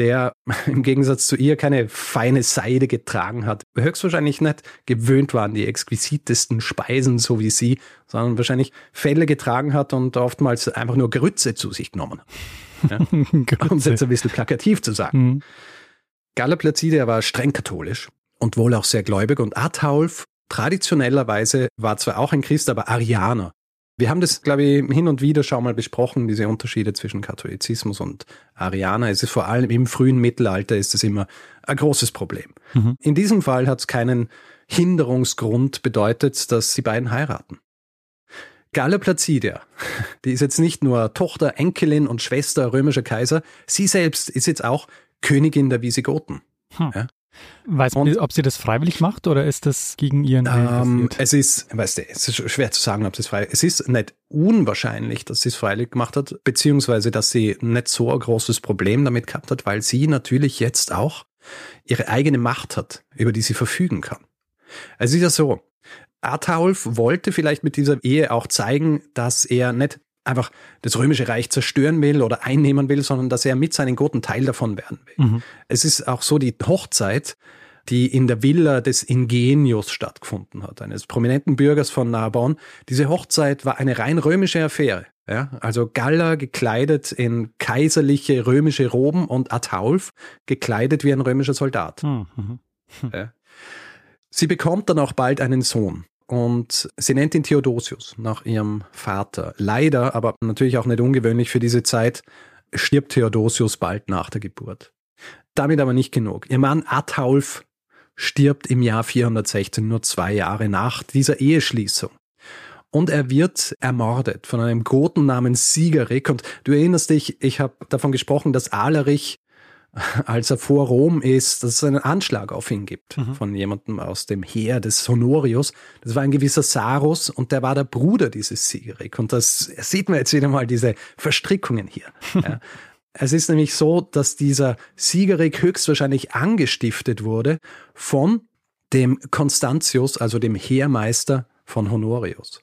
Der <laughs> im Gegensatz zu ihr keine feine Seide getragen hat, höchstwahrscheinlich nicht gewöhnt war an die exquisitesten Speisen, so wie sie, sondern wahrscheinlich Felle getragen hat und oftmals einfach nur Grütze zu sich genommen hat. Ja? <laughs> um es jetzt ein bisschen plakativ zu sagen. Mhm. Galla Placidia war streng katholisch und wohl auch sehr gläubig und Ataulf traditionellerweise war zwar auch ein Christ, aber Arianer. Wir haben das, glaube ich, hin und wieder schon mal besprochen, diese Unterschiede zwischen Katholizismus und Arianer. Es ist vor allem im frühen Mittelalter ist es immer ein großes Problem. Mhm. In diesem Fall hat es keinen Hinderungsgrund bedeutet, dass die beiden heiraten. Galla Placidia, <laughs> die ist jetzt nicht nur Tochter, Enkelin und Schwester römischer Kaiser, sie selbst ist jetzt auch Königin der Visigoten. Hm. Ja? Weiß man, ob sie das freiwillig macht oder ist das gegen ihren ähm, Es ist, weißt du, es ist schwer zu sagen, ob sie es freiwillig Es ist nicht unwahrscheinlich, dass sie es freiwillig gemacht hat, beziehungsweise, dass sie nicht so ein großes Problem damit gehabt hat, weil sie natürlich jetzt auch ihre eigene Macht hat, über die sie verfügen kann. Es ist ja so, Ataulf wollte vielleicht mit dieser Ehe auch zeigen, dass er nicht einfach das römische Reich zerstören will oder einnehmen will, sondern dass er mit seinen Goten Teil davon werden will. Mhm. Es ist auch so die Hochzeit, die in der Villa des Ingenius stattgefunden hat, eines prominenten Bürgers von Narbonne. Diese Hochzeit war eine rein römische Affäre. Ja, also Galler gekleidet in kaiserliche römische Roben und Ataulf gekleidet wie ein römischer Soldat. Mhm. Hm. Ja. Sie bekommt dann auch bald einen Sohn. Und sie nennt ihn Theodosius nach ihrem Vater. Leider, aber natürlich auch nicht ungewöhnlich für diese Zeit, stirbt Theodosius bald nach der Geburt. Damit aber nicht genug. Ihr Mann Ataulf stirbt im Jahr 416, nur zwei Jahre nach dieser Eheschließung. Und er wird ermordet von einem Goten namens Siegerik. Und du erinnerst dich, ich habe davon gesprochen, dass Alerich als er vor Rom ist, dass es einen Anschlag auf ihn gibt mhm. von jemandem aus dem Heer des Honorius. Das war ein gewisser Sarus und der war der Bruder dieses Sigerik. Und das sieht man jetzt wieder mal diese Verstrickungen hier. <laughs> ja. Es ist nämlich so, dass dieser Sigerik höchstwahrscheinlich angestiftet wurde von dem Constantius, also dem Heermeister von Honorius.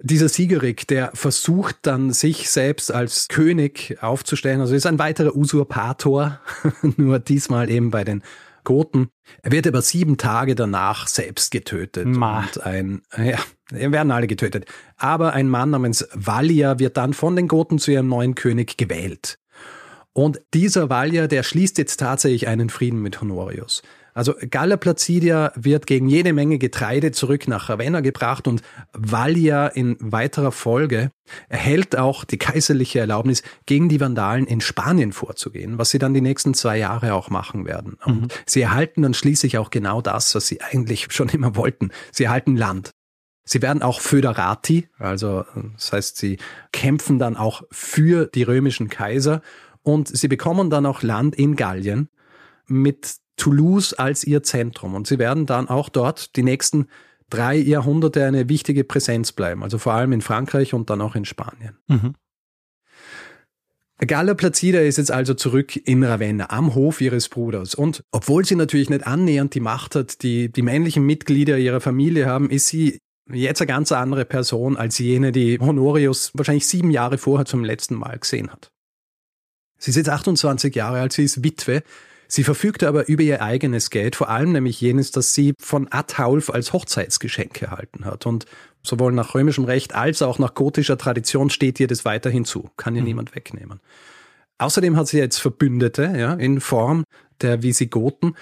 Dieser Siegerik, der versucht dann sich selbst als König aufzustellen, also ist ein weiterer Usurpator, <laughs> nur diesmal eben bei den Goten. Er wird aber sieben Tage danach selbst getötet. Ma. Und ein, ja, werden alle getötet. Aber ein Mann namens Valia wird dann von den Goten zu ihrem neuen König gewählt. Und dieser Valia, der schließt jetzt tatsächlich einen Frieden mit Honorius. Also Galla Placidia wird gegen jede Menge Getreide zurück nach Ravenna gebracht und Vallia in weiterer Folge erhält auch die kaiserliche Erlaubnis, gegen die Vandalen in Spanien vorzugehen, was sie dann die nächsten zwei Jahre auch machen werden. Und mhm. sie erhalten dann schließlich auch genau das, was sie eigentlich <laughs> schon immer wollten. Sie erhalten Land. Sie werden auch Föderati, also das heißt, sie kämpfen dann auch für die römischen Kaiser und sie bekommen dann auch Land in Gallien mit Toulouse als ihr Zentrum. Und sie werden dann auch dort die nächsten drei Jahrhunderte eine wichtige Präsenz bleiben. Also vor allem in Frankreich und dann auch in Spanien. Mhm. Galla Placida ist jetzt also zurück in Ravenna am Hof ihres Bruders. Und obwohl sie natürlich nicht annähernd die Macht hat, die die männlichen Mitglieder ihrer Familie haben, ist sie jetzt eine ganz andere Person als jene, die Honorius wahrscheinlich sieben Jahre vorher zum letzten Mal gesehen hat. Sie ist jetzt 28 Jahre alt, sie ist Witwe Sie verfügte aber über ihr eigenes Geld, vor allem nämlich jenes, das sie von Ataulf als Hochzeitsgeschenk erhalten hat. Und sowohl nach römischem Recht als auch nach gotischer Tradition steht ihr das weiterhin zu. Kann ihr mhm. niemand wegnehmen. Außerdem hat sie jetzt Verbündete, ja, in Form der Visigoten.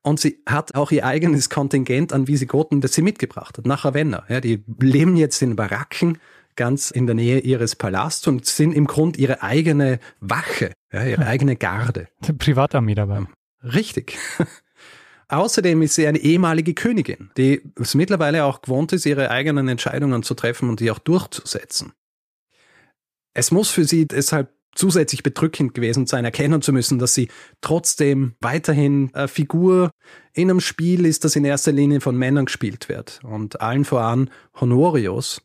Und sie hat auch ihr eigenes Kontingent an Visigoten, das sie mitgebracht hat, nach Ravenna. Ja, die leben jetzt in Baracken, ganz in der Nähe ihres Palasts und sind im Grund ihre eigene Wache, ja, ihre eigene Garde. <laughs> Privatarmee dabei. Richtig. <laughs> Außerdem ist sie eine ehemalige Königin, die es mittlerweile auch gewohnt ist, ihre eigenen Entscheidungen zu treffen und die auch durchzusetzen. Es muss für sie deshalb zusätzlich bedrückend gewesen sein, erkennen zu müssen, dass sie trotzdem weiterhin eine Figur in einem Spiel ist, das in erster Linie von Männern gespielt wird. Und allen voran Honorius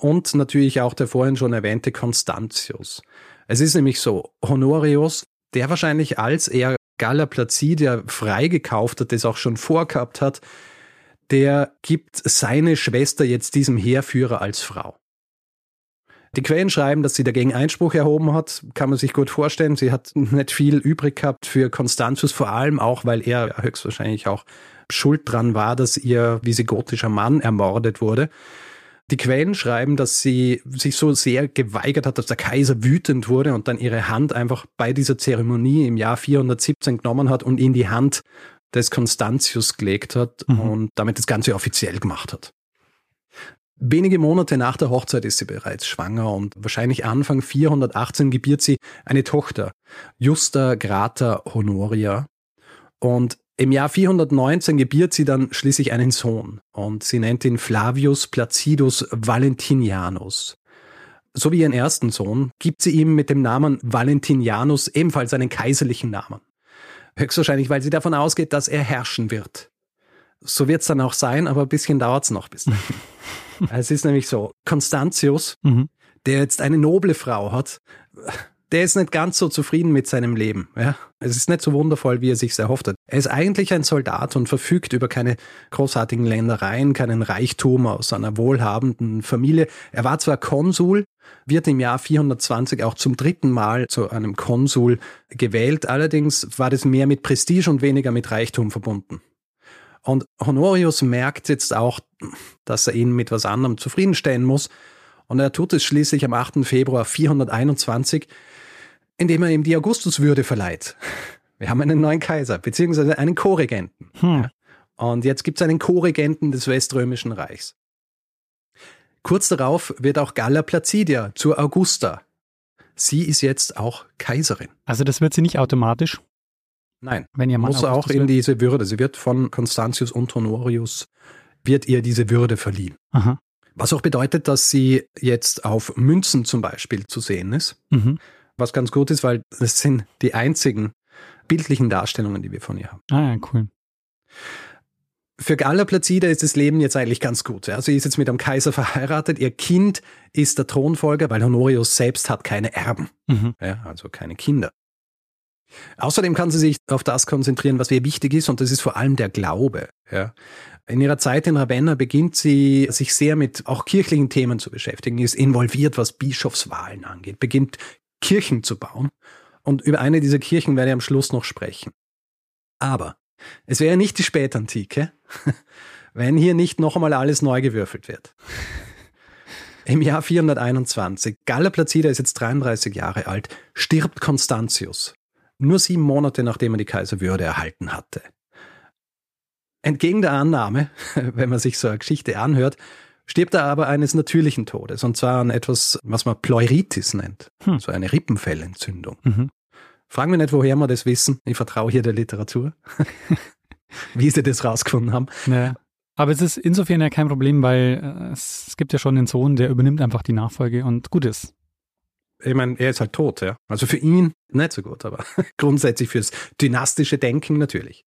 und natürlich auch der vorhin schon erwähnte Constantius. Es ist nämlich so, Honorius, der wahrscheinlich als er Galla Placidia freigekauft hat, das auch schon vorgehabt hat, der gibt seine Schwester jetzt diesem Heerführer als Frau. Die Quellen schreiben, dass sie dagegen Einspruch erhoben hat, kann man sich gut vorstellen. Sie hat nicht viel übrig gehabt für Constantius, vor allem auch, weil er höchstwahrscheinlich auch schuld dran war, dass ihr visigotischer Mann ermordet wurde. Die Quellen schreiben, dass sie sich so sehr geweigert hat, dass der Kaiser wütend wurde und dann ihre Hand einfach bei dieser Zeremonie im Jahr 417 genommen hat und in die Hand des Constantius gelegt hat mhm. und damit das Ganze offiziell gemacht hat. Wenige Monate nach der Hochzeit ist sie bereits schwanger und wahrscheinlich Anfang 418 gebiert sie eine Tochter, Justa Grata Honoria. Und im Jahr 419 gebiert sie dann schließlich einen Sohn und sie nennt ihn Flavius Placidus Valentinianus. So wie ihren ersten Sohn gibt sie ihm mit dem Namen Valentinianus ebenfalls einen kaiserlichen Namen. Höchstwahrscheinlich, weil sie davon ausgeht, dass er herrschen wird. So wird es dann auch sein, aber ein bisschen dauert es noch bis dahin. <laughs> es ist nämlich so, Constantius, mhm. der jetzt eine noble Frau hat, der ist nicht ganz so zufrieden mit seinem Leben. Ja? Es ist nicht so wundervoll, wie er sich erhofft hat. Er ist eigentlich ein Soldat und verfügt über keine großartigen Ländereien, keinen Reichtum aus einer wohlhabenden Familie. Er war zwar Konsul, wird im Jahr 420 auch zum dritten Mal zu einem Konsul gewählt, allerdings war das mehr mit Prestige und weniger mit Reichtum verbunden. Und Honorius merkt jetzt auch, dass er ihn mit was anderem zufriedenstellen muss. Und er tut es schließlich am 8. Februar 421, indem er ihm die Augustuswürde verleiht. Wir haben einen neuen Kaiser, beziehungsweise einen Co-Regenten. Hm. Und jetzt gibt es einen Co-Regenten des Weströmischen Reichs. Kurz darauf wird auch Galla Placidia zur Augusta. Sie ist jetzt auch Kaiserin. Also das wird sie nicht automatisch? Nein, wenn ihr Mann muss auch in diese Würde. Sie wird von Constantius und Honorius wird ihr diese Würde verliehen. Aha. Was auch bedeutet, dass sie jetzt auf Münzen zum Beispiel zu sehen ist. Mhm. Was ganz gut ist, weil das sind die einzigen bildlichen Darstellungen, die wir von ihr haben. Ah ja, cool. Für Galla Placida ist das Leben jetzt eigentlich ganz gut. Also sie ist jetzt mit einem Kaiser verheiratet. Ihr Kind ist der Thronfolger, weil Honorius selbst hat keine Erben. Mhm. Ja, also keine Kinder. Außerdem kann sie sich auf das konzentrieren, was ihr wichtig ist, und das ist vor allem der Glaube. Ja. In ihrer Zeit in Ravenna beginnt sie sich sehr mit auch kirchlichen Themen zu beschäftigen, ist involviert, was Bischofswahlen angeht, beginnt Kirchen zu bauen. Und über eine dieser Kirchen werde ich am Schluss noch sprechen. Aber es wäre nicht die Spätantike, <laughs> wenn hier nicht noch einmal alles neu gewürfelt wird. Im Jahr 421, Galla Placida ist jetzt 33 Jahre alt, stirbt Constantius, nur sieben Monate nachdem er die Kaiserwürde erhalten hatte. Entgegen der Annahme, <laughs> wenn man sich so eine Geschichte anhört, stirbt er aber eines natürlichen Todes, und zwar an etwas, was man Pleuritis nennt, hm. so eine Rippenfellentzündung. Mhm. Fragen wir nicht, woher wir das wissen. Ich vertraue hier der Literatur, <laughs> wie sie das rausgefunden haben. Naja. Aber es ist insofern ja kein Problem, weil äh, es gibt ja schon den Sohn, der übernimmt einfach die Nachfolge und gut ist ich meine, er ist halt tot, ja. Also für ihn nicht so gut, aber <laughs> grundsätzlich fürs dynastische Denken natürlich.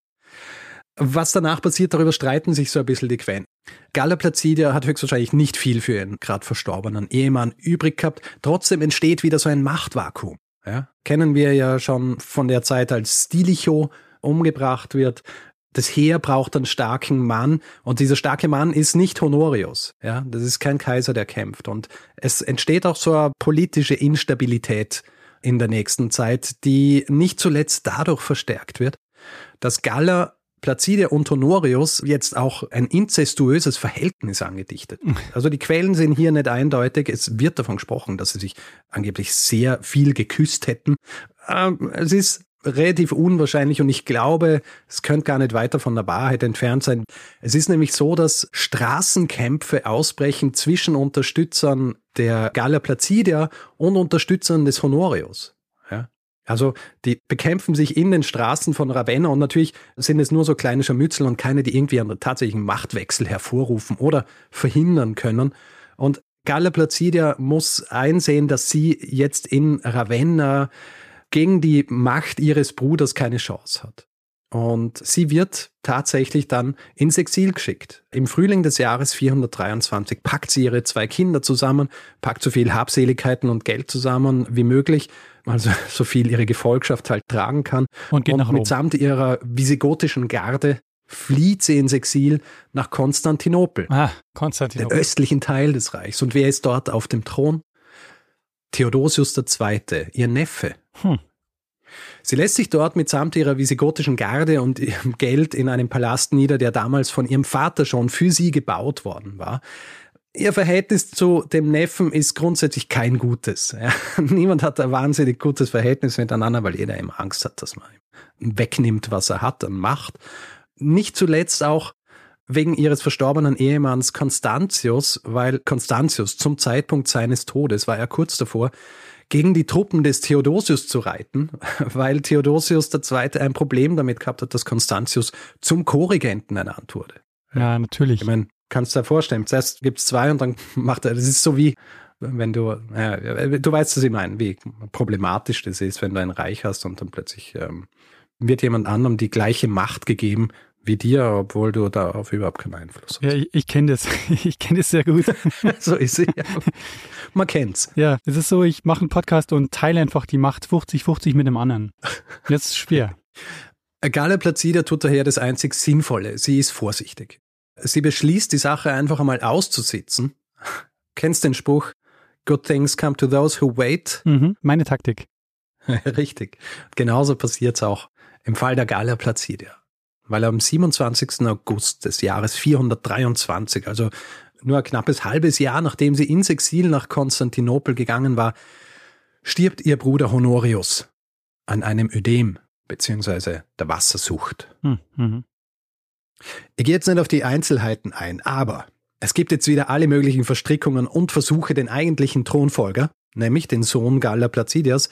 Was danach passiert, darüber streiten sich so ein bisschen die Quellen. Galla Placidia hat höchstwahrscheinlich nicht viel für ihren gerade verstorbenen Ehemann übrig gehabt. Trotzdem entsteht wieder so ein Machtvakuum. Ja? Kennen wir ja schon von der Zeit, als Stilicho umgebracht wird das Heer braucht einen starken Mann und dieser starke Mann ist nicht Honorius. Ja, das ist kein Kaiser, der kämpft. Und es entsteht auch so eine politische Instabilität in der nächsten Zeit, die nicht zuletzt dadurch verstärkt wird, dass Galla Placidia und Honorius jetzt auch ein inzestuöses Verhältnis angedichtet. <laughs> Also die Quellen sind hier nicht eindeutig. Es wird davon gesprochen, dass sie sich angeblich sehr viel geküsst hätten. Ähm, es ist relativ unwahrscheinlich und ich glaube, es könnte gar nicht weiter von der Wahrheit entfernt sein. Es ist nämlich so, dass Straßenkämpfe ausbrechen zwischen Unterstützern der Galla Placidia und Unterstützern des Honorius. Also die bekämpfen sich in den Straßen von Ravenna und natürlich sind es nur so kleine Scharmützel und keine, die irgendwie einen tatsächlichen Machtwechsel hervorrufen oder verhindern können. Und Galla Placidia muss einsehen, dass sie jetzt in Ravenna gegen die Macht ihres Bruders keine Chance hat. Und sie wird tatsächlich dann ins Exil geschickt. Im Frühling des Jahres 423 packt sie ihre zwei Kinder zusammen, packt so viel Habseligkeiten und Geld zusammen wie möglich, also <laughs> so viel ihre Gefolgschaft halt tragen kann. Und geht und nach Rom. mitsamt ihrer visigotischen Garde flieht sie ins Exil nach Konstantinopel. Ah, Konstantinopel. Den östlichen Teil des Reichs. Und wer ist dort auf dem Thron? Theodosius II., ihr Neffe. Hm. Sie lässt sich dort mitsamt ihrer visigotischen Garde und ihrem Geld in einem Palast nieder, der damals von ihrem Vater schon für sie gebaut worden war. Ihr Verhältnis zu dem Neffen ist grundsätzlich kein gutes. Ja. <laughs> Niemand hat ein wahnsinnig gutes Verhältnis miteinander, weil jeder immer Angst hat, dass man ihm wegnimmt, was er hat an Macht. Nicht zuletzt auch wegen ihres verstorbenen Ehemanns Constantius, weil Constantius zum Zeitpunkt seines Todes war er kurz davor, gegen die Truppen des Theodosius zu reiten, <laughs> weil Theodosius II. ein Problem damit gehabt hat, dass Constantius zum Co-Regenten ernannt wurde. Ja, natürlich. Ich meine, kannst du dir vorstellen, zuerst gibt es zwei und dann <laughs> macht er, das ist so wie, wenn du, ja, du weißt, was ich meine, wie problematisch das ist, wenn du ein Reich hast und dann plötzlich ähm, wird jemand anderem die gleiche Macht gegeben, wie dir, obwohl du darauf überhaupt keinen Einfluss hast. Ja, ich, ich kenne das. <laughs> Ich kenne das sehr gut. <laughs> so ist es. Ja. Man kennt's. Ja, es ist so, ich mache einen Podcast und teile einfach die Macht 50-50 mit dem anderen. Das ist schwer. Gale Plazida tut daher das einzig Sinnvolle. Sie ist vorsichtig. Sie beschließt, die Sache einfach einmal auszusitzen. Kennst den Spruch, Good things come to those who wait? Mhm, meine Taktik. <laughs> Richtig. Genauso passiert's auch im Fall der Gala Placidia weil am 27. August des Jahres 423, also nur ein knappes halbes Jahr nachdem sie ins Exil nach Konstantinopel gegangen war, stirbt ihr Bruder Honorius an einem Ödem beziehungsweise der Wassersucht. Hm, mhm. Ich gehe jetzt nicht auf die Einzelheiten ein, aber es gibt jetzt wieder alle möglichen Verstrickungen und Versuche, den eigentlichen Thronfolger, nämlich den Sohn Galla Placidias,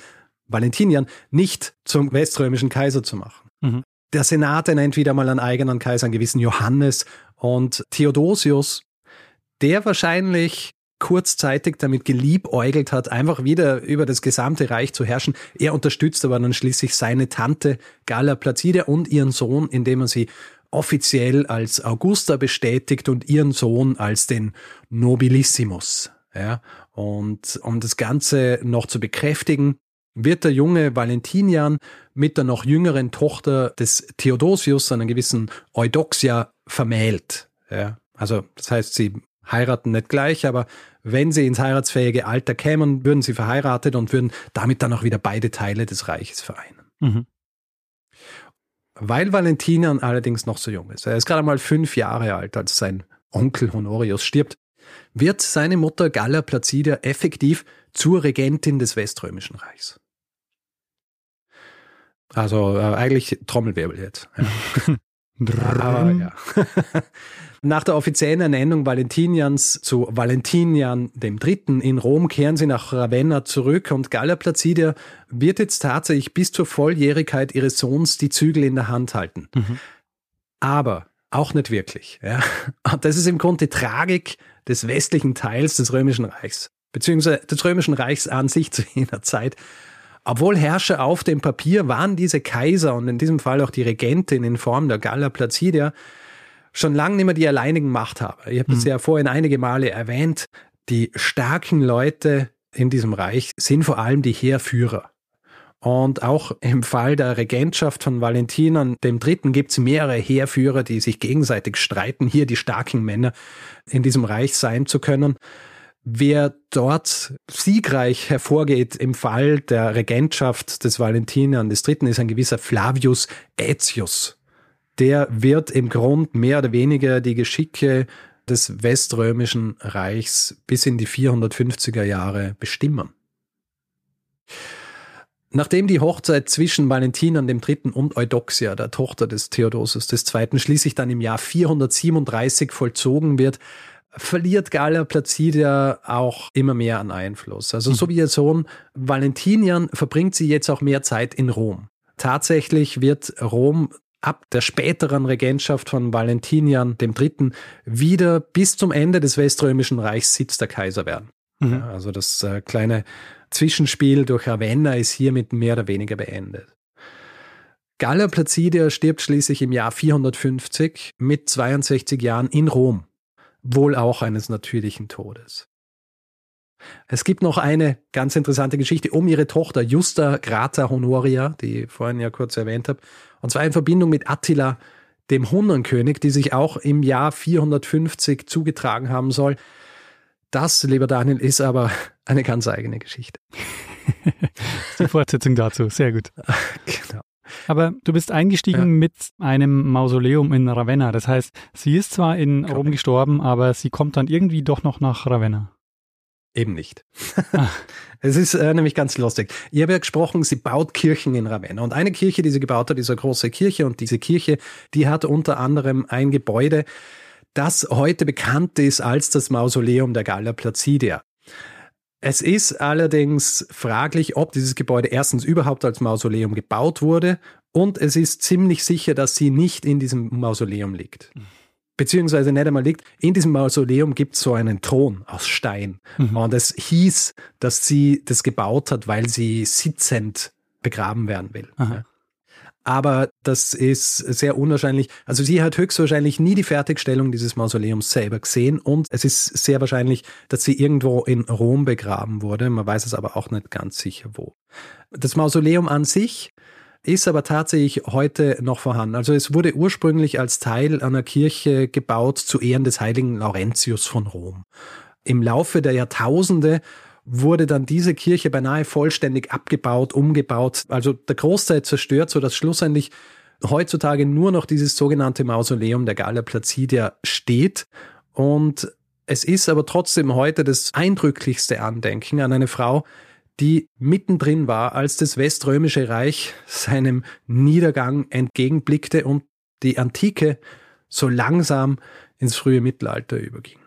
Valentinian, nicht zum weströmischen Kaiser zu machen. Mhm. Der Senat nennt wieder mal einen eigenen Kaiser, einen gewissen Johannes und Theodosius, der wahrscheinlich kurzzeitig damit geliebäugelt hat, einfach wieder über das gesamte Reich zu herrschen. Er unterstützt aber dann schließlich seine Tante Galla Placida und ihren Sohn, indem er sie offiziell als Augusta bestätigt und ihren Sohn als den Nobilissimus. Ja, und um das Ganze noch zu bekräftigen, wird der junge Valentinian mit der noch jüngeren Tochter des Theodosius, einer gewissen Eudoxia, vermählt. Ja, also das heißt, sie heiraten nicht gleich, aber wenn sie ins heiratsfähige Alter kämen, würden sie verheiratet und würden damit dann auch wieder beide Teile des Reiches vereinen. Mhm. Weil Valentinian allerdings noch so jung ist, er ist gerade mal fünf Jahre alt, als sein Onkel Honorius stirbt, wird seine Mutter Galla Placida effektiv zur Regentin des Weströmischen Reichs. Also äh, eigentlich Trommelwirbel jetzt. Ja. <laughs> Aber, ja. <laughs> Nach der offiziellen Ernennung Valentinians zu Valentinian III. in Rom kehren sie nach Ravenna zurück und Galla Placidia wird jetzt tatsächlich bis zur Volljährigkeit ihres Sohns die Zügel in der Hand halten. Mhm. Aber auch nicht wirklich. Ja. Und das ist im Grunde die Tragik des westlichen Teils des Römischen Reichs, beziehungsweise des Römischen Reichs an sich zu jener Zeit. Obwohl Herrscher auf dem Papier waren diese Kaiser und in diesem Fall auch die Regentin in Form der Galla Placidia schon lange nicht mehr die alleinigen Machthaber. Ich habe das mhm. ja vorhin einige Male erwähnt. Die starken Leute in diesem Reich sind vor allem die Heerführer. Und auch im Fall der Regentschaft von Valentinan dem Dritten gibt es mehrere Heerführer, die sich gegenseitig streiten, hier die starken Männer in diesem Reich sein zu können. Wer dort siegreich hervorgeht im Fall der Regentschaft des Valentinian Dritten ist ein gewisser Flavius Aetius. Der wird im Grund mehr oder weniger die Geschicke des Weströmischen Reichs bis in die 450er Jahre bestimmen. Nachdem die Hochzeit zwischen Valentinian Dritten und Eudoxia, der Tochter des Theodosius II., schließlich dann im Jahr 437 vollzogen wird, verliert Galla Placidia auch immer mehr an Einfluss. Also so wie ihr Sohn Valentinian verbringt sie jetzt auch mehr Zeit in Rom. Tatsächlich wird Rom ab der späteren Regentschaft von Valentinian III. wieder bis zum Ende des Weströmischen Reichs Sitz der Kaiser werden. Mhm. Ja, also das äh, kleine Zwischenspiel durch Ravenna ist hiermit mehr oder weniger beendet. Galla Placidia stirbt schließlich im Jahr 450 mit 62 Jahren in Rom, wohl auch eines natürlichen Todes. Es gibt noch eine ganz interessante Geschichte um ihre Tochter Justa Grata Honoria, die ich vorhin ja kurz erwähnt habe, und zwar in Verbindung mit Attila, dem Hunnenkönig, die sich auch im Jahr 450 zugetragen haben soll. Das, lieber Daniel, ist aber eine ganz eigene Geschichte. <laughs> Die Fortsetzung dazu, sehr gut. genau. Aber du bist eingestiegen ja. mit einem Mausoleum in Ravenna. Das heißt, sie ist zwar in Rom genau. gestorben, aber sie kommt dann irgendwie doch noch nach Ravenna. Eben nicht. Ah. <laughs> es ist äh, nämlich ganz lustig. Ich habe ja gesprochen, sie baut Kirchen in Ravenna. Und eine Kirche, die sie gebaut hat, ist eine große Kirche. Und diese Kirche, die hat unter anderem ein Gebäude, das heute bekannt ist als das Mausoleum der Galla Placidia. Es ist allerdings fraglich, ob dieses Gebäude erstens überhaupt als Mausoleum gebaut wurde und es ist ziemlich sicher, dass sie nicht in diesem Mausoleum liegt. Beziehungsweise nicht einmal liegt. In diesem Mausoleum gibt es so einen Thron aus Stein. Mhm. Und es hieß, dass sie das gebaut hat, weil sie sitzend begraben werden will. Aha aber das ist sehr unwahrscheinlich. Also sie hat höchstwahrscheinlich nie die Fertigstellung dieses Mausoleums selber gesehen und es ist sehr wahrscheinlich, dass sie irgendwo in Rom begraben wurde. Man weiß es aber auch nicht ganz sicher wo. Das Mausoleum an sich ist aber tatsächlich heute noch vorhanden. Also es wurde ursprünglich als Teil einer Kirche gebaut zu Ehren des heiligen Laurentius von Rom. Im Laufe der Jahrtausende wurde dann diese Kirche beinahe vollständig abgebaut, umgebaut, also der Großteil zerstört, so dass schlussendlich heutzutage nur noch dieses sogenannte Mausoleum der Galla Placidia steht. Und es ist aber trotzdem heute das eindrücklichste Andenken an eine Frau, die mittendrin war, als das Weströmische Reich seinem Niedergang entgegenblickte und die Antike so langsam ins frühe Mittelalter überging.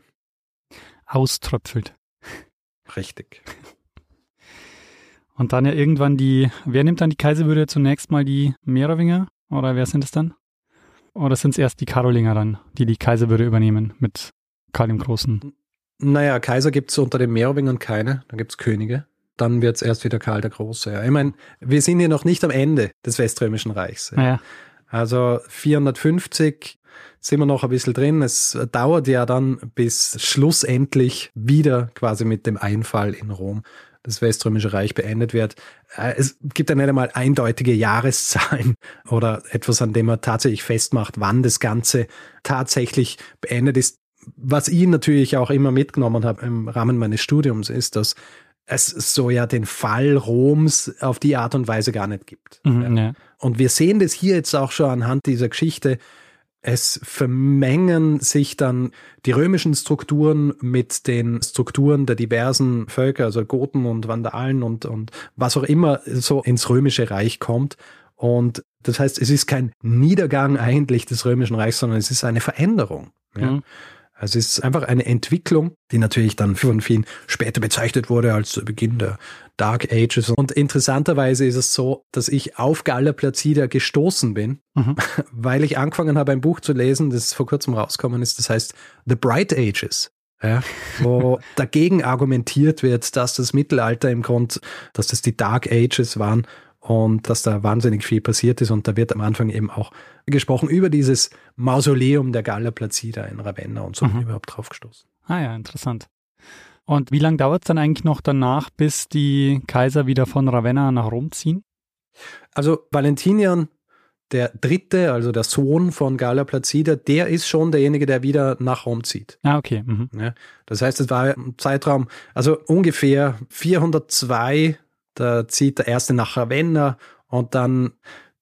Auströpfelt. Richtig. Und dann ja irgendwann die, wer nimmt dann die Kaiserwürde zunächst mal die Merowinger? Oder wer sind es dann? Oder sind es erst die Karolinger dann, die die Kaiserwürde übernehmen mit Karl dem Großen? Naja, Kaiser gibt es unter den Merowingern keine, dann gibt es Könige. Dann wird es erst wieder Karl der Große. Ja. Ich meine, wir sind hier noch nicht am Ende des Weströmischen Reichs. Ja. Ja. Also 450 sind wir noch ein bisschen drin. Es dauert ja dann bis schlussendlich wieder quasi mit dem Einfall in Rom das Weströmische Reich beendet wird. Äh, es gibt ja nicht einmal eindeutige Jahreszahlen <laughs> oder etwas, an dem man tatsächlich festmacht, wann das Ganze tatsächlich beendet ist. Was ich natürlich auch immer mitgenommen habe im Rahmen meines Studiums ist, dass es so ja den Fall Roms auf die Art und Weise gar nicht gibt. Mhm, ja. Und wir sehen das hier jetzt auch schon anhand dieser Geschichte, es vermengen sich dann die römischen Strukturen mit den Strukturen der diversen Völker, also Goten und Vandalen und, und was auch immer so ins römische Reich kommt. Und das heißt, es ist kein Niedergang eigentlich des römischen Reichs, sondern es ist eine Veränderung. Ja. Mhm. Also es ist einfach eine Entwicklung, die natürlich dann von vielen später bezeichnet wurde als Beginn der Dark Ages. Und interessanterweise ist es so, dass ich auf Galla Placida gestoßen bin, mhm. <laughs> weil ich angefangen habe, ein Buch zu lesen, das vor kurzem rausgekommen ist, das heißt The Bright Ages. Ja, wo <laughs> dagegen argumentiert wird, dass das Mittelalter im Grund, dass das die Dark Ages waren und dass da wahnsinnig viel passiert ist. Und da wird am Anfang eben auch gesprochen über dieses Mausoleum der Galla Placida in Ravenna und so mhm. überhaupt drauf gestoßen. Ah ja, interessant. Und wie lange dauert es dann eigentlich noch danach, bis die Kaiser wieder von Ravenna nach Rom ziehen? Also Valentinian der dritte, also der Sohn von Galla Placida, der ist schon derjenige, der wieder nach Rom zieht. Ah, okay. Mhm. Ja, das heißt, es war ein Zeitraum, also ungefähr 402 da zieht der erste nach Ravenna und dann,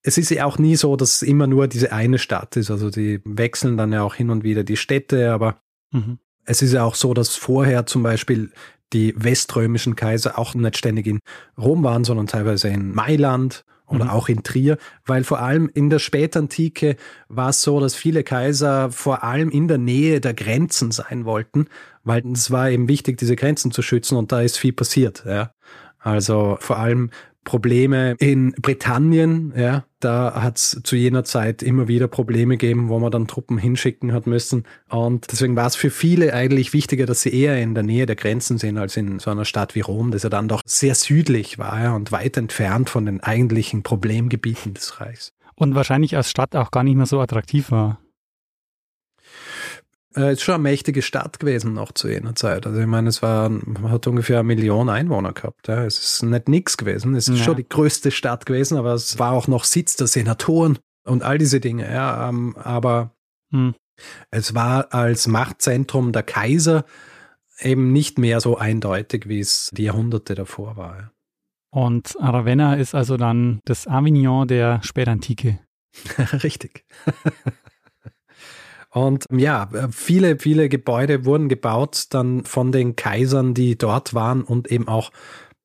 es ist ja auch nie so, dass immer nur diese eine Stadt ist. Also die wechseln dann ja auch hin und wieder die Städte, aber mhm. es ist ja auch so, dass vorher zum Beispiel die weströmischen Kaiser auch nicht ständig in Rom waren, sondern teilweise in Mailand oder Mhm. auch in Trier, weil vor allem in der Spätantike war es so, dass viele Kaiser vor allem in der Nähe der Grenzen sein wollten, weil es war eben wichtig, diese Grenzen zu schützen und da ist viel passiert. Ja. Also vor allem Probleme in Britannien, ja, da hat es zu jener Zeit immer wieder Probleme gegeben, wo man dann Truppen hinschicken hat müssen. Und deswegen war es für viele eigentlich wichtiger, dass sie eher in der Nähe der Grenzen sind, als in so einer Stadt wie Rom, das ja dann doch sehr südlich war ja, und weit entfernt von den eigentlichen Problemgebieten des Reichs. Und wahrscheinlich als Stadt auch gar nicht mehr so attraktiv war. Äh, ist schon eine mächtige Stadt gewesen noch zu jener Zeit. Also ich meine, es war, man hat ungefähr eine Million Einwohner gehabt. Ja. Es ist nicht nix gewesen. Es ist Ja. schon die größte Stadt gewesen, aber es war auch noch Sitz der Senatoren und all diese Dinge. Ja. Ähm, aber Hm. es war als Machtzentrum der Kaiser eben nicht mehr so eindeutig, wie es die Jahrhunderte davor war. Ja. Und Ravenna ist also dann das Avignon der Spätantike. <laughs> Richtig. <laughs> Und ja, viele, viele Gebäude wurden gebaut dann von den Kaisern, die dort waren und eben auch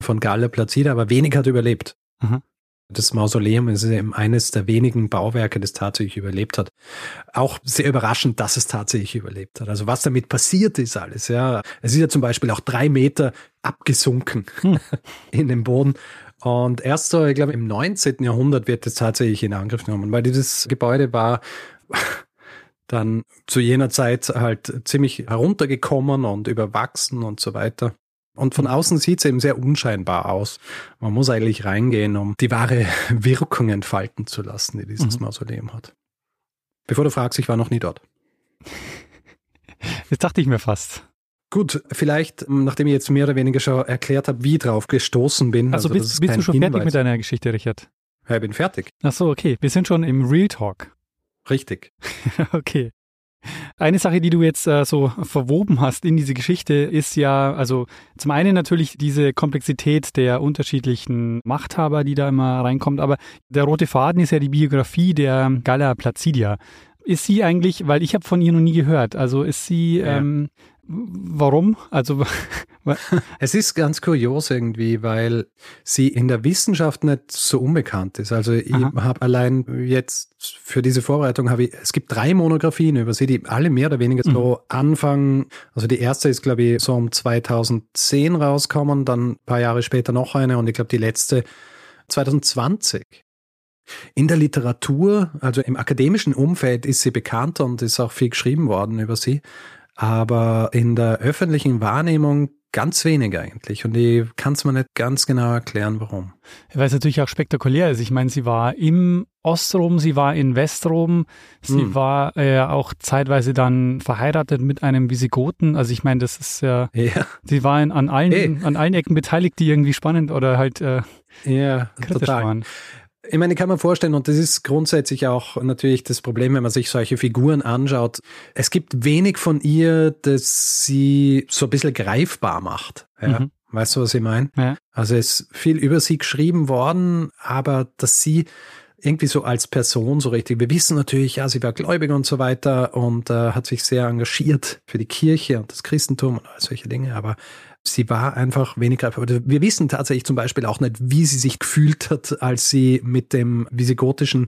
von Galla Plazida, aber wenig hat überlebt. Mhm. Das Mausoleum ist eben eines der wenigen Bauwerke, das tatsächlich überlebt hat. Auch sehr überraschend, dass es tatsächlich überlebt hat. Also was damit passiert ist alles, ja. Es ist ja zum Beispiel auch drei Meter abgesunken Hm. <laughs> in den Boden. Und erst so, ich glaube, im 19. Jahrhundert wird es tatsächlich in Angriff genommen, weil dieses Gebäude war dann zu jener Zeit halt ziemlich heruntergekommen und überwachsen und so weiter. Und von außen sieht es eben sehr unscheinbar aus. Man muss eigentlich reingehen, um die wahre <laughs> Wirkung entfalten zu lassen, die dieses Mhm. Mausoleum hat. Bevor du fragst, ich war noch nie dort. Das dachte ich mir fast. Gut, vielleicht, nachdem ich jetzt mehr oder weniger schon erklärt habe, wie drauf gestoßen bin. Also, das bist, ist bist du schon fertig Hinweis. mit deiner Geschichte, Richard? Ja, ich bin fertig. Ach so, okay. Wir sind schon im Real Talk. Richtig. <laughs> Okay. Eine Sache, die du jetzt äh, so verwoben hast in diese Geschichte, ist ja, also zum einen natürlich diese Komplexität der unterschiedlichen Machthaber, die da immer reinkommt, aber der rote Faden ist ja die Biografie der Galla Placidia. Ist sie eigentlich, weil ich habe von ihr noch nie gehört, also ist sie, Ja. ähm, warum? Also Es ist ganz kurios irgendwie, weil sie in der Wissenschaft nicht so unbekannt ist. Also ich habe allein jetzt für diese Vorbereitung habe ich, es gibt drei Monographien über sie, die alle mehr oder weniger so anfangen. Also die erste ist, glaube ich, so um 2010 rauskommen, dann ein paar Jahre später noch eine und ich glaube die letzte 2020. In der Literatur, also im akademischen Umfeld ist sie bekannt und ist auch viel geschrieben worden über sie. Aber in der öffentlichen Wahrnehmung ganz wenig eigentlich. Und ich kann es mir nicht ganz genau erklären, warum. Weil es natürlich auch spektakulär ist. Ich meine, sie war im Ostrom, sie war in Westrom, sie Hm. war äh, auch zeitweise dann verheiratet mit einem Visigoten. Also ich meine, das ist ja, Ja, sie war in, an, allen, Eh. an allen Ecken beteiligt, die irgendwie spannend oder halt äh, ja, kritisch total. waren. Ich meine, ich kann mir vorstellen, und das ist grundsätzlich auch natürlich das Problem, wenn man sich solche Figuren anschaut. Es gibt wenig von ihr, das sie so ein bisschen greifbar macht. Ja. Mhm. Weißt du, was ich meine? Ja. Also es ist viel über sie geschrieben worden, aber dass sie irgendwie so als Person so richtig, wir wissen natürlich, ja, sie war gläubig und so weiter und äh, hat sich sehr engagiert für die Kirche und das Christentum und all solche Dinge, aber sie war einfach wenig greifbar. Wir wissen tatsächlich zum Beispiel auch nicht, wie sie sich gefühlt hat, als sie mit dem visigotischen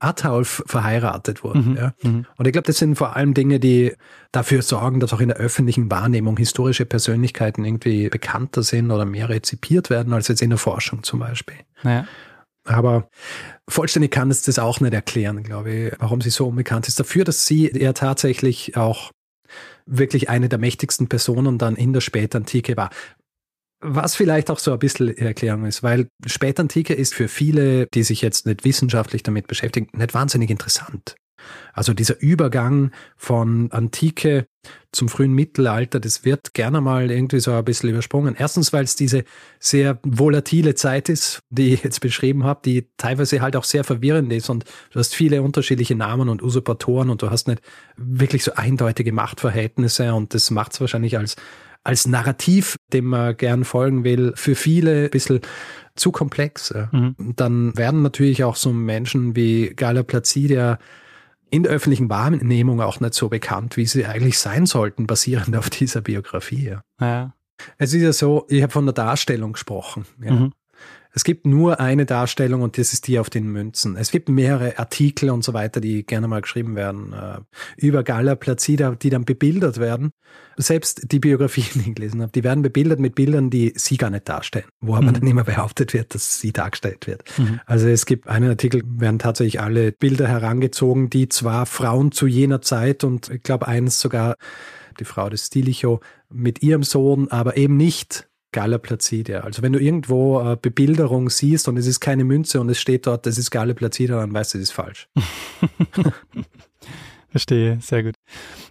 Ataulf verheiratet wurde. Mhm. Ja. Mhm. Und ich glaube, das sind vor allem Dinge, die dafür sorgen, dass auch in der öffentlichen Wahrnehmung historische Persönlichkeiten irgendwie bekannter sind oder mehr rezipiert werden als jetzt in der Forschung zum Beispiel. Naja. Aber vollständig kann es das auch nicht erklären, glaube ich, warum sie so unbekannt ist. Dafür, dass sie ja tatsächlich auch wirklich eine der mächtigsten Personen dann in der Spätantike war. Was vielleicht auch so ein bisschen Erklärung ist, weil Spätantike ist für viele, die sich jetzt nicht wissenschaftlich damit beschäftigen, nicht wahnsinnig interessant. Also dieser Übergang von Antike zum frühen Mittelalter, das wird gerne mal irgendwie so ein bisschen übersprungen. Erstens, weil es diese sehr volatile Zeit ist, die ich jetzt beschrieben habe, die teilweise halt auch sehr verwirrend ist und du hast viele unterschiedliche Namen und Usurpatoren und du hast nicht wirklich so eindeutige Machtverhältnisse und das macht es wahrscheinlich als als Narrativ, dem man gern folgen will, für viele ein bisschen zu komplex. Mhm. Dann werden natürlich auch so Menschen wie Gala Placidia in der öffentlichen Wahrnehmung auch nicht so bekannt, wie sie eigentlich sein sollten, basierend auf dieser Biografie. Ja. Es ist ja so, ich habe von der Darstellung gesprochen. Ja. Mhm. Es gibt nur eine Darstellung und das ist die auf den Münzen. Es gibt mehrere Artikel und so weiter, die gerne mal geschrieben werden äh, über Galla Plazida, die dann bebildert werden. Selbst die Biografien, die ich gelesen habe, die werden bebildert mit Bildern, die sie gar nicht darstellen, wo aber mhm. dann immer behauptet wird, dass sie dargestellt wird. Mhm. Also es gibt einen Artikel, werden tatsächlich alle Bilder herangezogen, die zwar Frauen zu jener Zeit und ich glaube eins sogar die Frau des Stilicho mit ihrem Sohn, aber eben nicht Galla Plazida. Also wenn du irgendwo äh, Bebilderung siehst und es ist keine Münze und es steht dort, das ist Galla Plazida, dann weißt du, das ist falsch. <laughs> Verstehe, sehr gut.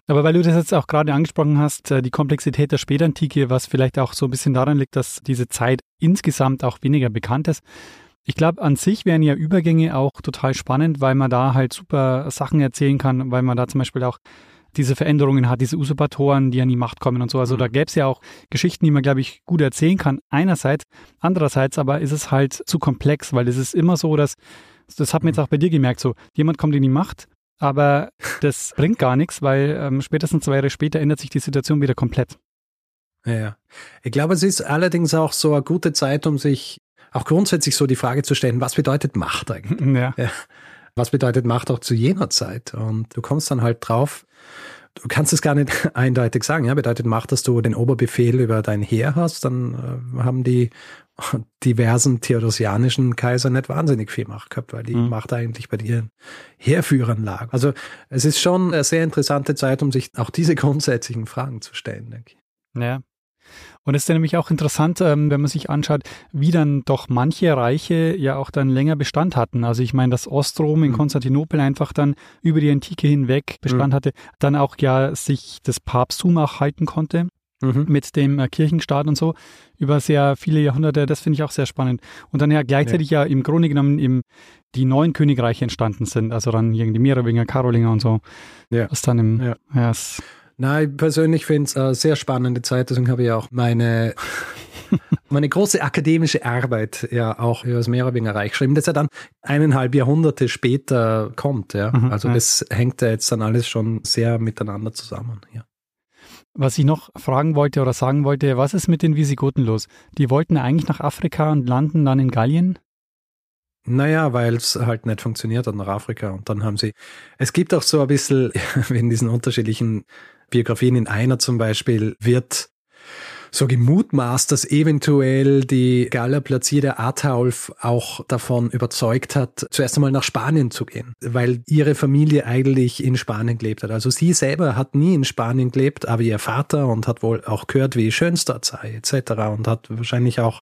Aber weil du das jetzt auch gerade angesprochen hast, äh, die Komplexität der Spätantike, was vielleicht auch so ein bisschen daran liegt, dass diese Zeit insgesamt auch weniger bekannt ist. Ich glaube, an sich wären ja Übergänge auch total spannend, weil man da halt super Sachen erzählen kann, weil man da zum Beispiel auch diese Veränderungen hat, diese Usurpatoren, die an die Macht kommen und so. Also mhm. da gäbe es ja auch Geschichten, die man, glaube ich, gut erzählen kann. Einerseits. Andererseits aber ist es halt zu komplex, weil es ist immer so, dass, das hat man jetzt mhm. auch bei dir gemerkt, so, jemand kommt in die Macht, aber das <laughs> bringt gar nichts, weil ähm, spätestens zwei Jahre später ändert sich die Situation wieder komplett. Ja, ich glaube, es ist allerdings auch so eine gute Zeit, um sich auch grundsätzlich so die Frage zu stellen, was bedeutet Macht eigentlich? <laughs> Ja. ja. Was bedeutet Macht auch zu jener Zeit? Und du kommst dann halt drauf, du kannst es gar nicht <laughs> eindeutig sagen. Ja, bedeutet Macht, dass du den Oberbefehl über dein Heer hast, dann äh, haben die <laughs> diversen theodosianischen Kaiser nicht wahnsinnig viel Macht gehabt, weil die mhm. Macht eigentlich bei ihren Heerführern lag. Also es ist schon eine sehr interessante Zeit, um sich auch diese <laughs> grundsätzlichen Fragen zu stellen, denke ich. Ja, und es ist ja nämlich auch interessant, ähm, wenn man sich anschaut, wie dann doch manche Reiche ja auch dann länger Bestand hatten. Also ich meine, dass Ostrom in mhm. Konstantinopel einfach dann über die Antike hinweg Bestand mhm. hatte, dann auch ja sich das Papsttum auch halten konnte. Mhm. mit dem äh, Kirchenstaat und so über sehr viele Jahrhunderte. Das finde ich auch sehr spannend. Und dann ja gleichzeitig ja, ja im Grunde genommen im, die neuen Königreiche entstanden sind. Also dann irgendwie Merowinger, Karolinger und so. Ja. Was dann im, ja. ja na, ich persönlich finde es eine sehr spannende Zeit, deswegen habe ich auch meine, <laughs> meine große akademische Arbeit ja auch über das Merowinger Reich geschrieben, das ja dann eineinhalb Jahrhunderte später kommt. Ja. Mhm, also das hängt ja jetzt dann alles schon sehr miteinander zusammen. Ja. Was ich noch fragen wollte oder sagen wollte, was ist mit den Visigoten los? Die wollten eigentlich nach Afrika und landen dann in Gallien? Naja, weil es halt nicht funktioniert hat nach Afrika. Und dann haben sie, es gibt auch so ein bisschen <laughs> in diesen unterschiedlichen Biografien in einer zum Beispiel wird so gemutmaßt, dass eventuell die Galla platzierte Ataulf auch davon überzeugt hat, zuerst einmal nach Spanien zu gehen, weil ihre Familie eigentlich in Spanien gelebt hat. Also sie selber hat nie in Spanien gelebt, aber ihr Vater und hat wohl auch gehört, wie schön es dort sei, etc. und hat wahrscheinlich auch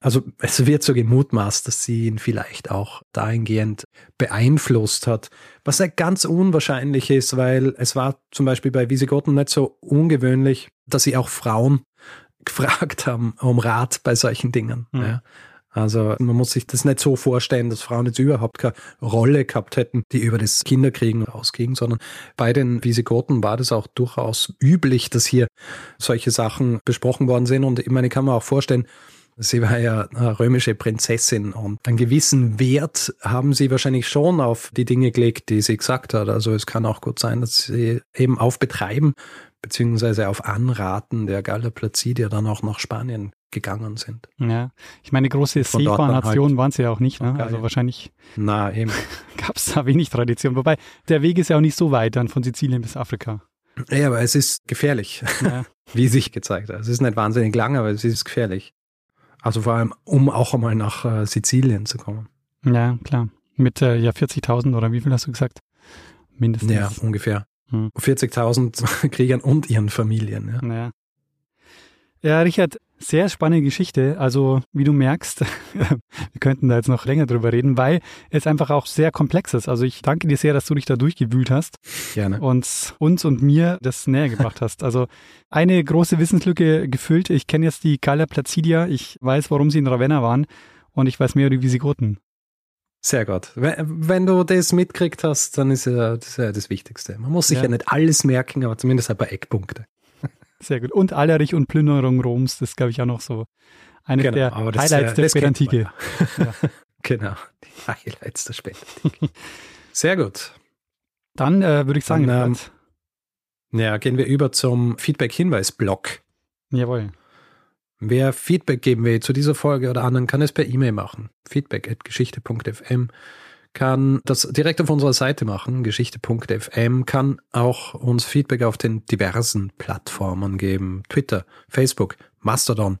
also es wird so gemutmaßt, dass sie ihn vielleicht auch dahingehend beeinflusst hat, was ja ganz unwahrscheinlich ist, weil es war zum Beispiel bei Visigoten nicht so ungewöhnlich, dass sie auch Frauen <laughs> gefragt haben um Rat bei solchen Dingen. Mhm. Ja. Also man muss sich das nicht so vorstellen, dass Frauen jetzt überhaupt keine Rolle gehabt hätten, die über das Kinderkriegen ausging, sondern bei den Visigoten war das auch durchaus üblich, dass hier solche Sachen besprochen worden sind. Und ich meine, ich kann mir auch vorstellen, Sie war ja eine römische Prinzessin und einen gewissen Wert haben sie wahrscheinlich schon auf die Dinge gelegt, die sie gesagt hat. Also es kann auch gut sein, dass sie eben auf Betreiben beziehungsweise auf Anraten der Galla Placidia dann auch nach Spanien gegangen sind. Ja, ich meine, große Seefahrnation halt waren sie ja auch nicht. Ne? Also wahrscheinlich Na, eben. <laughs> gab es da wenig Tradition. Wobei der Weg ist ja auch nicht so weit dann von Sizilien bis Afrika. Ja, aber es ist gefährlich, ja. <laughs> wie sich gezeigt hat. Es ist nicht wahnsinnig lang, aber es ist gefährlich. Also vor allem, um auch einmal nach äh, Sizilien zu kommen. Ja, klar. Mit äh, ja 40.000 oder wie viel hast du gesagt? Mindestens. Ja, ungefähr. Hm. 40.000 <laughs> Kriegern und ihren Familien. Ja. ja. Ja, Richard, sehr spannende Geschichte. Also, wie du merkst, <laughs> wir könnten da jetzt noch länger drüber reden, weil es einfach auch sehr komplex ist. Also, ich danke dir sehr, dass du dich da durchgewühlt hast. Gerne. Und uns und mir das näher gebracht hast. Also, eine große Wissenslücke gefüllt. Ich kenne jetzt die Galla Placidia. Ich weiß, warum sie in Ravenna waren. Und ich weiß mehr über die Visigoten. Sehr gut. Wenn, du das mitkriegt hast, dann ist ja das, ja das Wichtigste. Man muss sich ja. ja nicht alles merken, aber zumindest ein paar Eckpunkte. Sehr gut. Und Allerich und Plünderung Roms, das glaube ich auch noch so eine genau, der Highlights der Spätantike. Ja. <laughs> genau, die Highlights der Spätantike. <laughs> Sehr gut. Dann äh, würde ich sagen, Dann, ähm, ja, gehen wir über zum Feedback-Hinweis-Block. Jawohl. Wer Feedback geben will zu dieser Folge oder anderen, kann es per E-Mail machen. Feedback at geschichte.fm kann das direkt auf unserer Seite machen, geschichte.fm, kann auch uns Feedback auf den diversen Plattformen geben. Twitter, Facebook, Mastodon,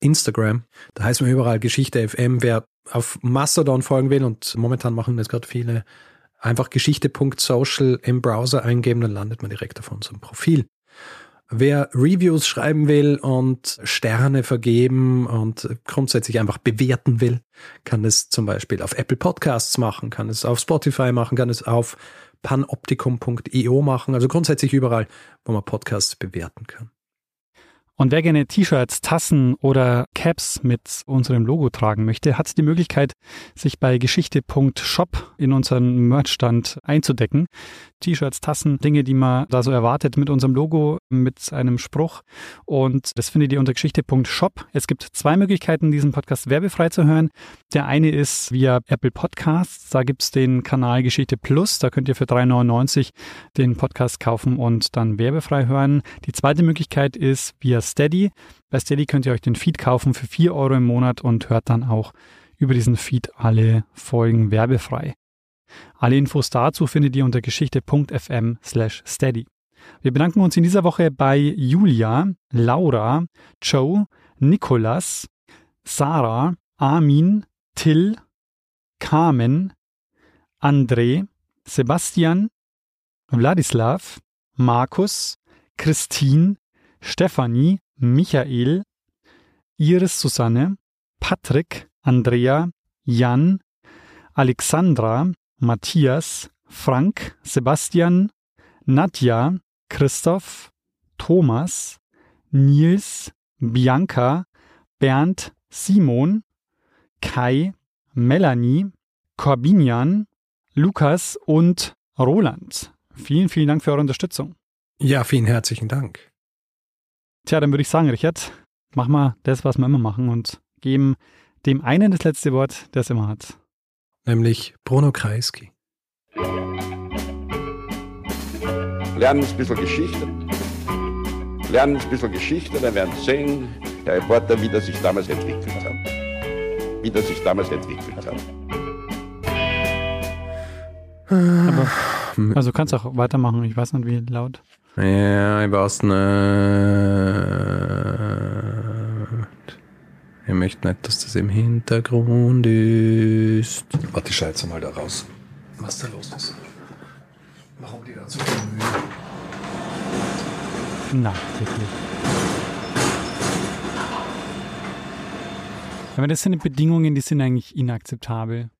Instagram. Da heißt man überall Geschichte FM. Wer auf Mastodon folgen will, und momentan machen das gerade viele, einfach geschichte.social im Browser eingeben, dann landet man direkt auf unserem Profil. Wer Reviews schreiben will und Sterne vergeben und grundsätzlich einfach bewerten will, kann es zum Beispiel auf Apple Podcasts machen, kann es auf Spotify machen, kann es auf panoptikum.io machen, also grundsätzlich überall, wo man Podcasts bewerten kann. Und wer gerne T-Shirts, Tassen oder Caps mit unserem Logo tragen möchte, hat die Möglichkeit, sich bei geschichte.shop in unseren Merchstand einzudecken. T-Shirts, Tassen, Dinge, die man da so erwartet mit unserem Logo, mit einem Spruch. Und das findet ihr unter geschichte.shop. Es gibt zwei Möglichkeiten, diesen Podcast werbefrei zu hören. Der eine ist via Apple Podcasts. Da gibt's den Kanal Geschichte Plus. Da könnt ihr für 3,99 den Podcast kaufen und dann werbefrei hören. Die zweite Möglichkeit ist via Steady. Bei Steady könnt ihr euch den Feed kaufen für 4 Euro im Monat und hört dann auch über diesen Feed alle Folgen werbefrei. Alle Infos dazu findet ihr unter geschichte.fm steady. Wir bedanken uns in dieser Woche bei Julia, Laura, Joe, Nikolas, Sarah, Armin, Till, Carmen, André, Sebastian, Wladislav, Markus, Christine, Stefanie, Michael, Iris Susanne, Patrick, Andrea, Jan, Alexandra, Matthias, Frank, Sebastian, Nadja, Christoph, Thomas, Nils, Bianca, Bernd, Simon, Kai, Melanie, Corbinian, Lukas und Roland. Vielen, vielen Dank für eure Unterstützung. Ja, vielen herzlichen Dank. Tja, dann würde ich sagen, Richard, mach mal das, was wir immer machen und geben dem einen das letzte Wort, der es immer hat. Nämlich Bruno Kreisky. Lernen ein bisschen Geschichte. Lernen ein bisschen Geschichte, dann werden Sie sehen, der Reporter, wie das sich damals entwickelt hat. Wie das sich damals entwickelt hat. Aber, also kannst auch weitermachen, ich weiß nicht wie laut. Ja, ich weiß nicht. Ich möchte nicht, dass das im Hintergrund ist. Warte, ich schalte mal da raus. Was da los ist. Warum die da so viel Mühe? Na, wirklich. Aber das sind Bedingungen, die sind eigentlich inakzeptabel.